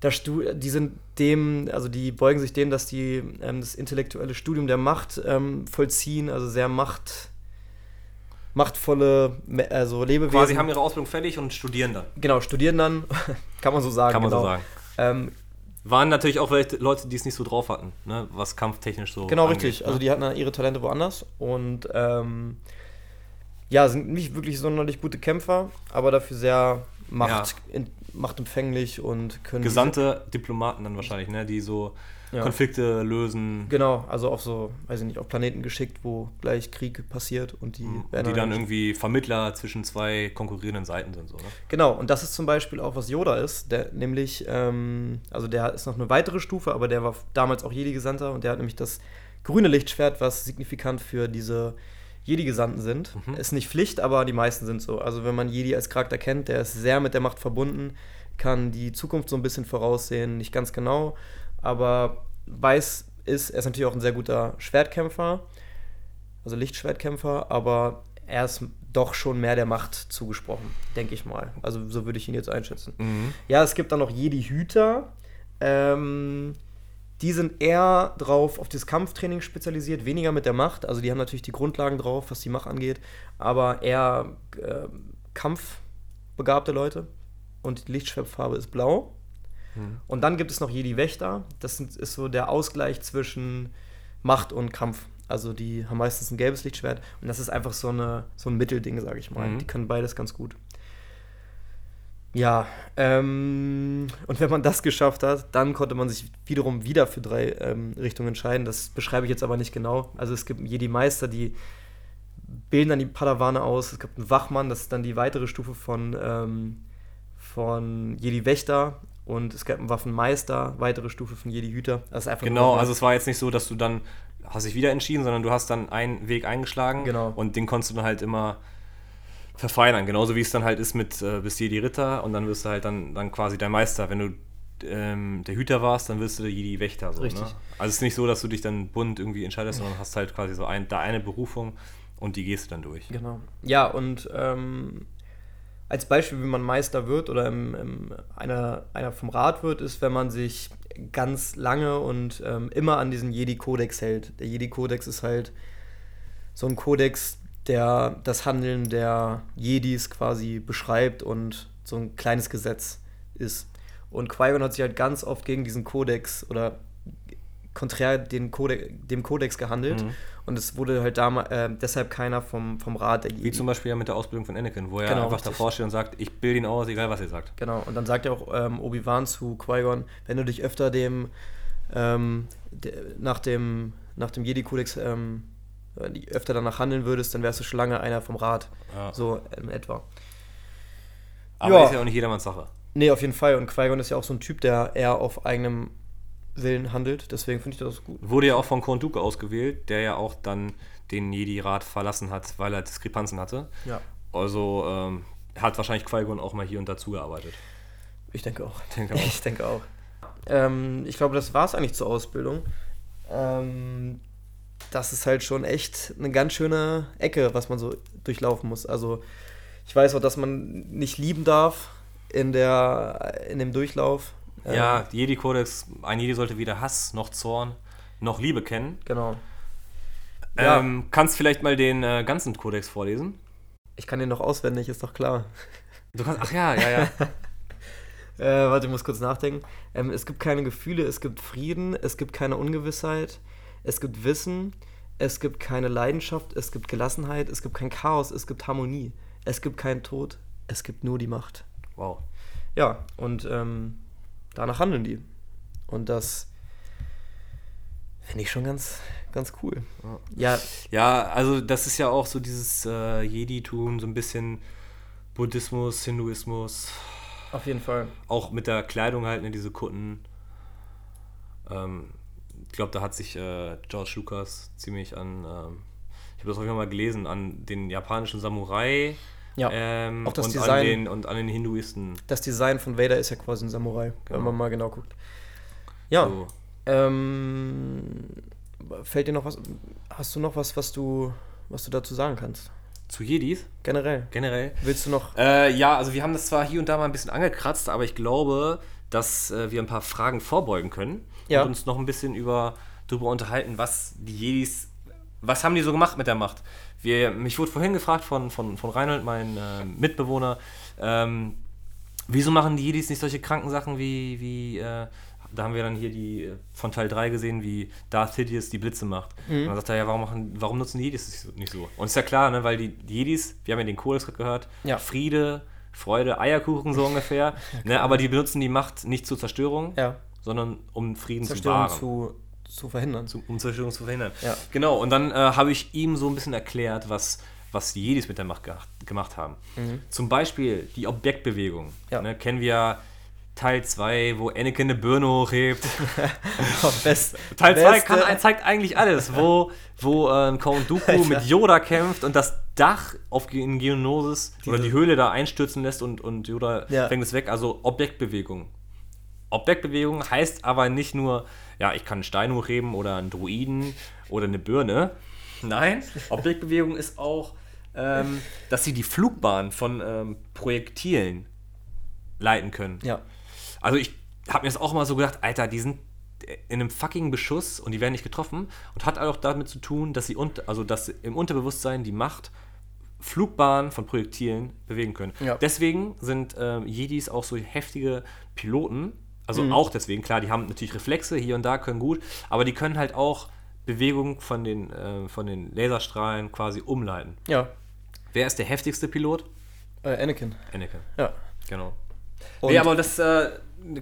Das die sind dem, also die beugen sich dem, dass die ähm, das intellektuelle Studium der Macht ähm, vollziehen, also sehr macht, machtvolle, also Lebewesen. Quasi haben ihre Ausbildung fertig und studieren dann. genau, studieren dann, (laughs) kann man so sagen. Kann man genau. so sagen. Ähm, Waren natürlich auch vielleicht Leute, die es nicht so drauf hatten, ne? was kampftechnisch so Genau, angeht, richtig. Ne? Also die hatten dann ihre Talente woanders und ähm, ja, sind nicht wirklich sonderlich gute Kämpfer, aber dafür sehr macht, in, machtempfänglich und können. Gesandte Diplomaten dann wahrscheinlich, ne? die so Ja. Konflikte lösen, Genau, also auf so, weiß ich nicht, auf Planeten geschickt, wo gleich Krieg passiert und die werden die dann halt- irgendwie Vermittler zwischen zwei konkurrierenden Seiten sind. So, ne? Genau, und das ist zum Beispiel auch, was Yoda ist, der nämlich, ähm, also der ist noch eine weitere Stufe, aber der war damals auch Jedi-Gesandter und der hat nämlich das grüne Lichtschwert, was signifikant für diese Jedi-Gesandten sind. Ist nicht Pflicht, aber die meisten sind so. Also wenn man Jedi als Charakter kennt, der ist sehr mit der Macht verbunden, kann die Zukunft so ein bisschen voraussehen, nicht ganz genau, aber weiß ist, er ist natürlich auch ein sehr guter Schwertkämpfer, also Lichtschwertkämpfer, aber er ist doch schon mehr der Macht zugesprochen, denke ich mal. Also so würde ich ihn jetzt einschätzen. Mhm. Ja, es gibt dann noch Jedi-Hüter. Ähm, die sind eher drauf auf das Kampftraining spezialisiert, weniger mit der Macht. Also die haben natürlich die Grundlagen drauf, was die Macht angeht, aber eher ähm, Kampf, begabte Leute und die Lichtschwertfarbe ist blau. Mhm. Und dann gibt es noch Jedi-Wächter. Das ist so der Ausgleich zwischen Macht und Kampf. Also die haben meistens ein gelbes Lichtschwert und das ist einfach so, eine, so ein Mittelding, sage ich mal. Mhm. Die können beides ganz gut. Ja, ähm, und wenn man das geschafft hat, dann konnte man sich wiederum wieder für drei ähm, Richtungen entscheiden. Das beschreibe ich jetzt aber nicht genau. Also es gibt Jedi-Meister, die bilden dann die Padawane aus. Es gibt einen Wachmann, das ist dann die weitere Stufe von, ähm, von Jedi-Wächter. Und es gab einen Waffenmeister, weitere Stufe von Jedi-Hüter. genau, also es war jetzt nicht so, dass du dann hast dich wieder entschieden, sondern du hast dann einen Weg eingeschlagen genau. und den konntest du dann halt immer verfeinern. Genauso wie es dann halt ist mit äh, bist Jedi Ritter und dann wirst du halt dann, dann quasi dein Meister. Wenn du ähm, der Hüter warst, dann wirst du der Jedi Wächter. So, Richtig. Ne? Also es ist nicht so, dass du dich dann bunt irgendwie entscheidest, sondern hast halt quasi so ein, da eine Berufung und die gehst du dann durch. Genau. Ja, und ähm, als Beispiel, wie man Meister wird oder im, im, einer, einer vom Rat wird, ist, wenn man sich ganz lange und ähm, immer an diesen Jedi-Kodex hält. Der Jedi-Kodex ist halt so ein Kodex, der das Handeln der Jedis quasi beschreibt und so ein kleines Gesetz ist. Und Qui-Gon hat sich halt ganz oft gegen diesen Kodex oder konträr den Kodex, dem Kodex gehandelt. Mhm. Und es wurde halt damals äh, deshalb keiner vom, vom Rat Wie zum Beispiel ja mit der Ausbildung von Anakin, wo er genau, einfach richtig. davor steht und sagt, ich bilde ihn aus, egal was ihr sagt. Genau, und dann sagt ja auch ähm, Obi-Wan zu Qui-Gon, wenn du dich öfter dem ähm, de, nach dem, nach dem Jedi-Kodex ähm, öfter danach handeln würdest, dann wärst du schon lange einer vom Rat. Ja. So in etwa. Aber ja. ist ja auch nicht jedermanns Sache. Nee, auf jeden Fall. Und Qui-Gon ist ja auch so ein Typ, der eher auf eigenem Willen handelt. Deswegen finde ich das gut. Wurde ja auch von Count Dooku ausgewählt, der ja auch dann den Jedi-Rat verlassen hat, weil er Diskrepanzen hatte. Ja. Also ähm, hat wahrscheinlich Qui-Gon auch mal hier und da zugearbeitet. Ich denke auch. Denke (laughs) auch. Ich denke auch. Ähm, ich glaube, das war es eigentlich zur Ausbildung. Ähm, das ist halt schon echt eine ganz schöne Ecke, was man so durchlaufen muss. Also ich weiß auch, dass man nicht lieben darf in, der, in dem Durchlauf. Ja, ähm, Jedi-Kodex, ein Jedi sollte weder Hass noch Zorn noch Liebe kennen. Genau. Ähm, ja. Kannst vielleicht mal den äh, ganzen Kodex vorlesen? Ich kann den noch auswendig, ist doch klar. Du kannst, ach ja, ja, ja. (laughs) äh, warte, ich muss kurz nachdenken. Ähm, es gibt keine Gefühle, es gibt Frieden, es gibt keine Ungewissheit, es gibt Wissen, es gibt keine Leidenschaft, es gibt Gelassenheit, es gibt kein Chaos, es gibt Harmonie, es gibt keinen Tod, es gibt nur die Macht. Wow. Ja, und ähm, danach handeln die. Und das finde ich schon ganz, ganz cool. Ja. ja, also das ist ja auch so dieses äh, Jedi-Tum, so ein bisschen Buddhismus, Hinduismus. Auf jeden Fall. Auch mit der Kleidung halt, ne, diese Kutten. Ähm, ich glaube, da hat sich äh, George Lucas ziemlich an, ähm, ich habe das auch immer mal gelesen, an den japanischen Samurai ja, ähm, auch das und, Design, an den, und an den Hinduisten. Das Design von Vader ist ja quasi ein Samurai, genau. wenn man mal genau guckt. Ja. So. Ähm, fällt dir noch was? Hast du noch was, was du, was du dazu sagen kannst? Zu Jedis? Generell. Generell. Willst du noch? Äh, ja, also wir haben das zwar hier und da mal ein bisschen angekratzt, aber ich glaube, dass äh, wir ein paar Fragen vorbeugen können ja. und uns noch ein bisschen über darüber unterhalten, was die Jedis, was haben die so gemacht mit der Macht? Wir, mich wurde vorhin gefragt von, von, von Reinhold, mein äh, Mitbewohner, ähm, wieso machen die Jedis nicht solche kranken Sachen wie, wie äh, da haben wir dann hier die äh, von Teil 3 gesehen, wie Darth Sidious die Blitze macht. Mhm. Und dann sagt er, ja, warum, machen, warum nutzen die Jedis nicht so? Und ist ja klar, ne, weil die, die Jedis, wir haben ja den Kodex gehört, ja. Friede, Freude, Eierkuchen so ungefähr. (laughs) ja, ne, aber die benutzen die Macht nicht zur Zerstörung, ja. sondern um Frieden Zerstörung zu wahren. Zu zu verhindern. Zu, um Zerstörung zu verhindern. Ja. Genau, und dann äh, habe ich ihm so ein bisschen erklärt, was, was die Jedis mit der Macht ge gemacht haben. Mhm. Zum Beispiel die Objektbewegung. Ja. Ne, kennen wir Teil 2, wo Anakin eine Birne hochhebt. (laughs) Best, Teil 2 zeigt eigentlich alles, wo, wo ähm, Count Dooku (laughs) mit Yoda kämpft und das Dach auf in Geonosis oder die Höhle da einstürzen lässt und, und Yoda ja. fängt es weg. Also Objektbewegung. Objektbewegung heißt aber nicht nur, ja, ich kann einen Stein hochheben oder einen Druiden oder eine Birne. Nein, Objektbewegung ist auch, ähm, dass sie die Flugbahn von ähm, Projektilen leiten können. Ja. Also ich habe mir das auch mal so gedacht, Alter, die sind in einem fucking Beschuss und die werden nicht getroffen und hat auch damit zu tun, dass sie unter, also dass im Unterbewusstsein die Macht Flugbahn von Projektilen bewegen können. Ja. Deswegen sind äh, Jedis auch so heftige Piloten. Also Mhm. auch deswegen, klar, die haben natürlich Reflexe hier und da, können gut, aber die können halt auch Bewegung von den, äh, von den Laserstrahlen quasi umleiten. Ja, Wer ist der heftigste Pilot? äh, Anakin. Anakin. Ja. Genau. Und nee, aber das äh,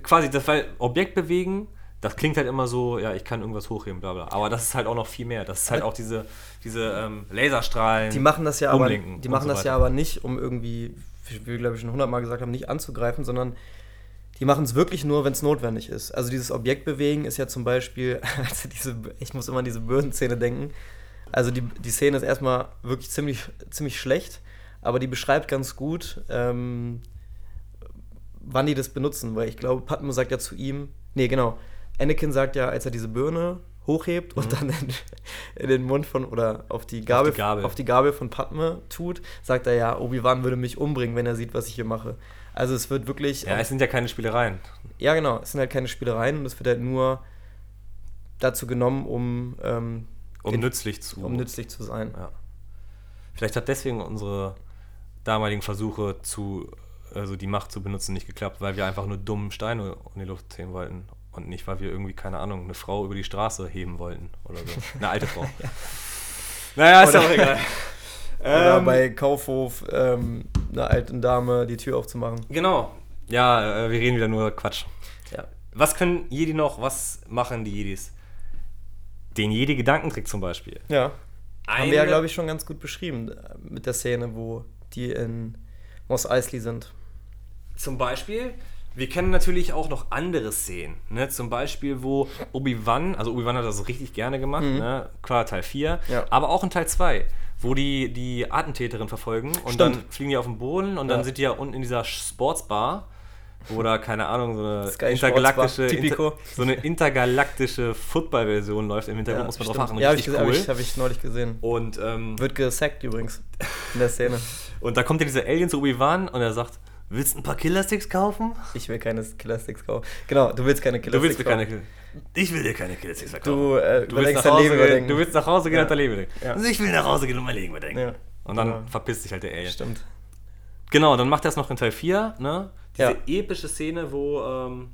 quasi, das weil Objekt bewegen, das klingt halt immer so, ja, ich kann irgendwas hochheben, bla bla. Aber das ist halt auch noch viel mehr. Das ist halt auch diese, diese ähm, Laserstrahlen. die machen das ja aber, die machen so das ja aber nicht, um irgendwie, wie wir glaube ich schon hundertmal gesagt haben, nicht anzugreifen, sondern die machen es wirklich nur, wenn es notwendig ist. Also dieses Objekt bewegen ist ja zum Beispiel, (laughs) also diese, ich muss immer an diese Bösenszene denken. Also die, die Szene ist erstmal wirklich ziemlich, ziemlich schlecht, aber die beschreibt ganz gut, ähm, wann die das benutzen, weil ich glaube, Padme sagt ja zu ihm, nee, genau, Anakin sagt ja, als er diese Birne hochhebt und dann in, in den Mund von, oder auf die Gabel, Mhm. die Gabel. auf die Gabel von Padme tut, sagt er ja, Obi-Wan würde mich umbringen, wenn er sieht, was ich hier mache. Also es wird wirklich, Ja, es sind ja keine Spielereien. ja genau, es sind halt keine Spielereien und es wird halt nur dazu genommen, um, ähm, Um den- nützlich zu. um nützlich zu sein. Ja. Vielleicht hat deswegen unsere damaligen Versuche zu, also die Macht zu benutzen, nicht geklappt, weil wir einfach nur dumm Steine in die Luft ziehen wollten. Und nicht, weil wir irgendwie, keine Ahnung, eine Frau über die Straße heben wollten oder so. (laughs) Eine alte Frau. Naja, ist ja auch egal. (laughs) Oder Ähm, bei Kaufhof ähm, einer alten Dame die Tür aufzumachen. Genau. Ja, äh, wir reden wieder nur Quatsch. Ja. Was können Jedi noch? Was machen die Jedis? Den Jedi-Gedankentrick zum Beispiel. Ja. Haben wir ja, Eine- glaube ich, schon ganz gut beschrieben äh, mit der Szene, wo die in Mos Eisley sind. Zum Beispiel, wir kennen natürlich auch noch andere Szenen. Ne? Zum Beispiel, wo Obi-Wan, also Obi-Wan hat das richtig gerne gemacht, ne? qua Teil 4, Mhm. Ja. aber auch in Teil 2, wo die die Attentäterin verfolgen und Stimmt. dann fliegen die auf den Boden und dann Ja. sind die ja unten in dieser Sportsbar. Oder, keine Ahnung, so eine Sky intergalaktische, inter, so eine intergalaktische Football-Version läuft im Hintergrund, muss man drauf achten. Ja, habe ich, richtig hab cool. ich, hab ich neulich gesehen. Und, ähm, Wird gesackt übrigens in der Szene. (laughs) und da kommt ja dieser Alien zu Obi-Wan und er sagt, willst du ein paar Killersticks kaufen? Ich will keine Killersticks kaufen. Genau, du willst keine Du Killersticks willst mir keine Kill. Ich will dir keine Killsticks verkaufen. Du, äh, Du willst, nach Hause Leben gehen, du willst nach Hause gehen Ja. und dein Leben überdenken. Ja. Also ich will nach Hause gehen und mein Leben überdenken. Ja. Und dann Genau. verpisst sich halt der Alien. Stimmt. Genau, dann macht er es noch in Teil 4, ne? Diese Ja. epische Szene, wo ähm,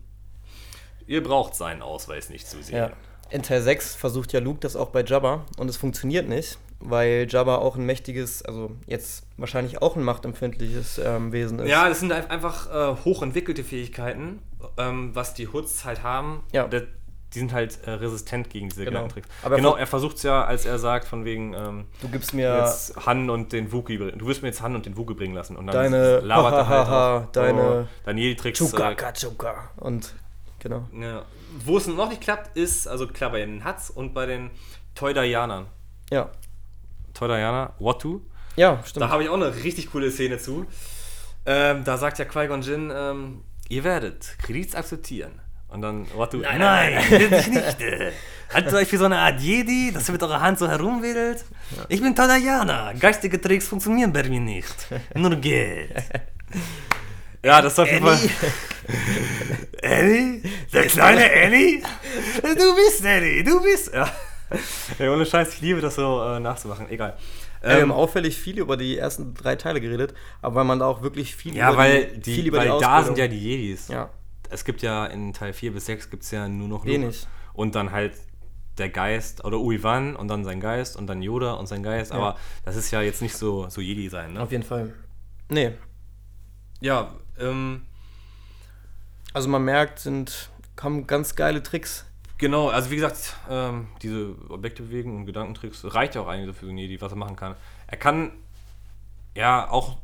ihr braucht seinen Ausweis nicht zu sehen. Ja. In Teil 6 versucht ja Luke das auch bei Jabba und es funktioniert nicht, weil Jabba auch ein mächtiges, also jetzt wahrscheinlich auch ein machtempfindliches ähm, Wesen ist. Ja, das sind ein- einfach äh, hochentwickelte Fähigkeiten, ähm, was die Hoods halt haben. Ja. Der, die sind halt äh, resistent gegen diese Genau. Gedankentricks. Aber genau, er versucht es ja, als er sagt, von wegen, ähm, Du gibst mir jetzt Han und den Wookie, du wirst mir jetzt Han und den Wookie bringen lassen. Und dann Deine- labert er halt deine- oh, deine Jedi-Tricks. Chuka Äh, Kachuka und genau. ja. Wo es noch nicht klappt, ist, also klar, bei den Huts und bei den Toydaianern. Ja. Toydaianer, Watu. Ja, stimmt. Da habe ich auch eine richtig coole Szene zu. Ähm, da sagt ja Qui-Gon Jinn, ähm, ihr werdet Kredits akzeptieren. Und dann Watu, nein, nein, will ich nicht. äh. Haltet euch für so eine Art Jedi, dass ihr mit eurer Hand so herumwedelt. Ich bin Todayana. Geistige Tricks funktionieren bei mir nicht. Nur Geld. Ja, das ist auf jeden Fall. Annie? Der kleine Annie? Du bist Annie, du bist. Ja. (laughs) Ey, ohne Scheiß, ich liebe das so äh, nachzumachen. Egal. Ja, wir Ähm, haben auffällig viel über die ersten drei Teile geredet, aber weil man da auch wirklich viel Ja, über weil, die, die, viel über weil die da sind ja die Jedis. Ja, Es gibt ja in Teil 4 bis 6 gibt es ja nur noch Luke. Wenig. Und dann halt der Geist oder Obi-Wan und dann sein Geist und dann Yoda und sein Geist. Aber das ist ja jetzt nicht so, so Jedi sein, ne? auf jeden Fall. Nee, Ja, ähm, also man merkt, sind kommen ganz geile Tricks. Genau. Also wie gesagt, ähm, diese Objekte bewegen und Gedankentricks reicht ja auch eigentlich für Jedi, was er machen kann. Er kann ja auch,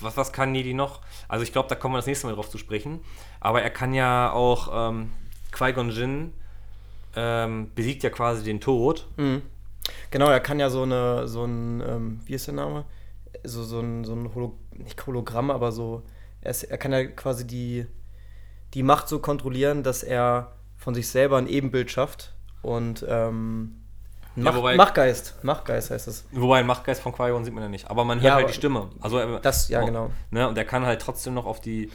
was, was kann Jedi noch? Also ich glaube, da kommen wir das nächste Mal drauf zu sprechen. Aber er kann ja auch, ähm, Qui-Gon Jinn ähm, besiegt ja quasi den Tod. Mhm. Genau, er kann ja so eine, so ein, ähm, wie ist der Name? So, so ein, so ein Holo, nicht Hologramm, aber so, er, ist, er kann ja quasi die, die Macht so kontrollieren, dass er von sich selber ein Ebenbild schafft und ähm, Ja, Macht, wobei- Machtgeist, Machtgeist heißt es. Wobei ein Machtgeist von Qui-Gon sieht man ja nicht. Aber man hört Ja, halt die Stimme. Also er, Das, ja, oh, genau. Ne, und er kann halt trotzdem noch auf die.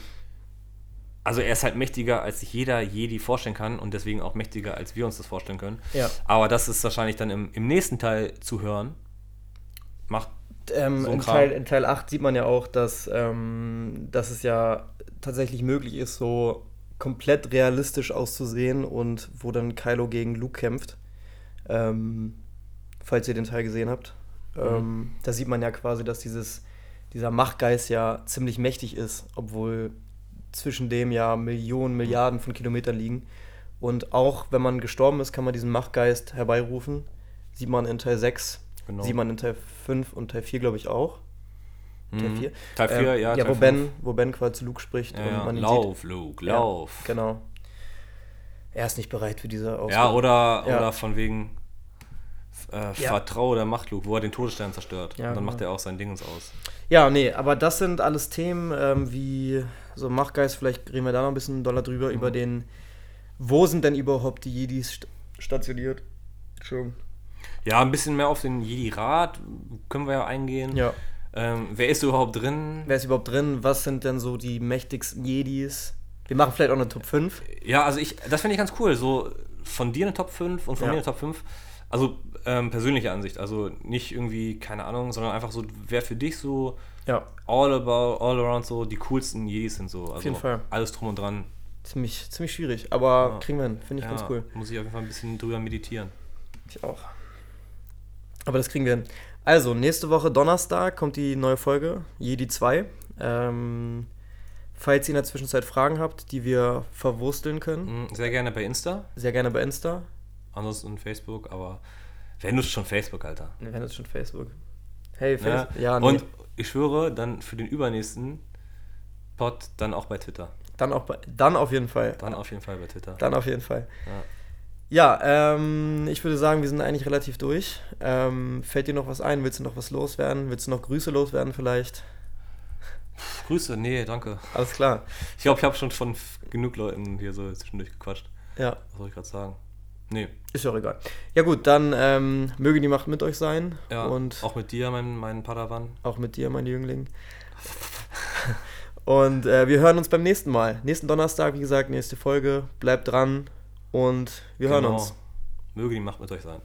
Also er ist halt mächtiger, als sich jeder Jedi vorstellen kann und deswegen auch mächtiger, als wir uns das vorstellen können. Ja. Aber das ist wahrscheinlich dann im, im nächsten Teil zu hören. Macht Ähm, So in. Teil, in Teil 8 sieht man ja auch, dass, ähm, dass es ja tatsächlich möglich ist, so komplett realistisch auszusehen und wo dann Kylo gegen Luke kämpft. Ähm, falls ihr den Teil gesehen habt. Ähm, da sieht man ja quasi, dass dieses, dieser Machtgeist ja ziemlich mächtig ist, obwohl zwischen dem ja Millionen, Milliarden von Kilometern liegen. Und auch wenn man gestorben ist, kann man diesen Machtgeist herbeirufen. Sieht man in Teil 6, Genau. sieht man in Teil 5 und Teil 4, glaube ich, auch. Teil Mhm. 4. Teil 4, ja. Ja, Teil wo ben, wo ben quasi zu Luke spricht Ja, und ja. man ihn Lauf, Luke, Ja, lauf. sieht. Genau. Er ist nicht bereit für diese Aufgabe. Ja, oder, Ja. oder von wegen äh, Ja. Vertraue der Macht, Luke, wo er den Todesstern zerstört. Ja, und dann genau. macht er auch sein Dingens aus. Ja, nee, aber das sind alles Themen ähm, wie so Machtgeist, vielleicht reden wir da noch ein bisschen doller drüber, Mhm. über den, wo sind denn überhaupt die Jedis st stationiert? Entschuldigung. Ja, ein bisschen mehr auf den Jedi-Rat können wir ja eingehen. Ja. Ähm, wer ist überhaupt drin? Wer ist überhaupt drin? Was sind denn so die mächtigsten Jedis? Wir machen vielleicht auch eine Top 5. Ja, also ich, das finde ich ganz cool. So von dir eine Top 5 und von Ja. mir eine Top 5. Also ähm, persönliche Ansicht. Also nicht irgendwie, keine Ahnung, sondern einfach so, wer für dich so Ja, all about, all around so die coolsten Jedis sind so. Also jeden Fall. Alles drum und dran. ziemlich, ziemlich schwierig, aber Ja. kriegen wir hin. Finde ich ja, ganz cool. Muss ich auf jeden Fall ein bisschen drüber meditieren. Ich auch. Aber das kriegen wir hin. Also, nächste Woche Donnerstag kommt die neue Folge, Jedi 2. Ähm, falls ihr in der Zwischenzeit Fragen habt, die wir verwursteln können, Mhm, Sehr gerne bei Insta, sehr gerne bei Insta. ansonsten Facebook, aber wenn du schon Facebook, Alter. Wir werden jetzt schon Facebook. Hey, Ne? Facebook. Ja, nee. Und ich schwöre, dann für den übernächsten Pod dann auch bei Twitter. dann auch bei, dann auf jeden Fall. Dann auf jeden Fall bei Twitter. Dann auf jeden Fall. Ja. Ja, ähm, ich würde sagen, wir sind eigentlich relativ durch. Ähm, fällt dir noch was ein? Willst du noch was loswerden? Willst du noch Grüße loswerden vielleicht? Grüße, nee, danke. Alles klar. Ich glaube, ich habe schon von genug Leuten hier so zwischendurch gequatscht. Ja, Was soll ich gerade sagen? Nee, ist ja auch egal. Ja gut, dann ähm, möge die Macht mit euch sein. ja, Und auch mit dir, mein, mein Padawan. auch mit dir, mein Jüngling. und äh, wir hören uns beim nächsten Mal. Nächsten Donnerstag, wie gesagt, nächste Folge. Bleibt dran und wir genau. hören uns. Möge die Macht mit euch sein.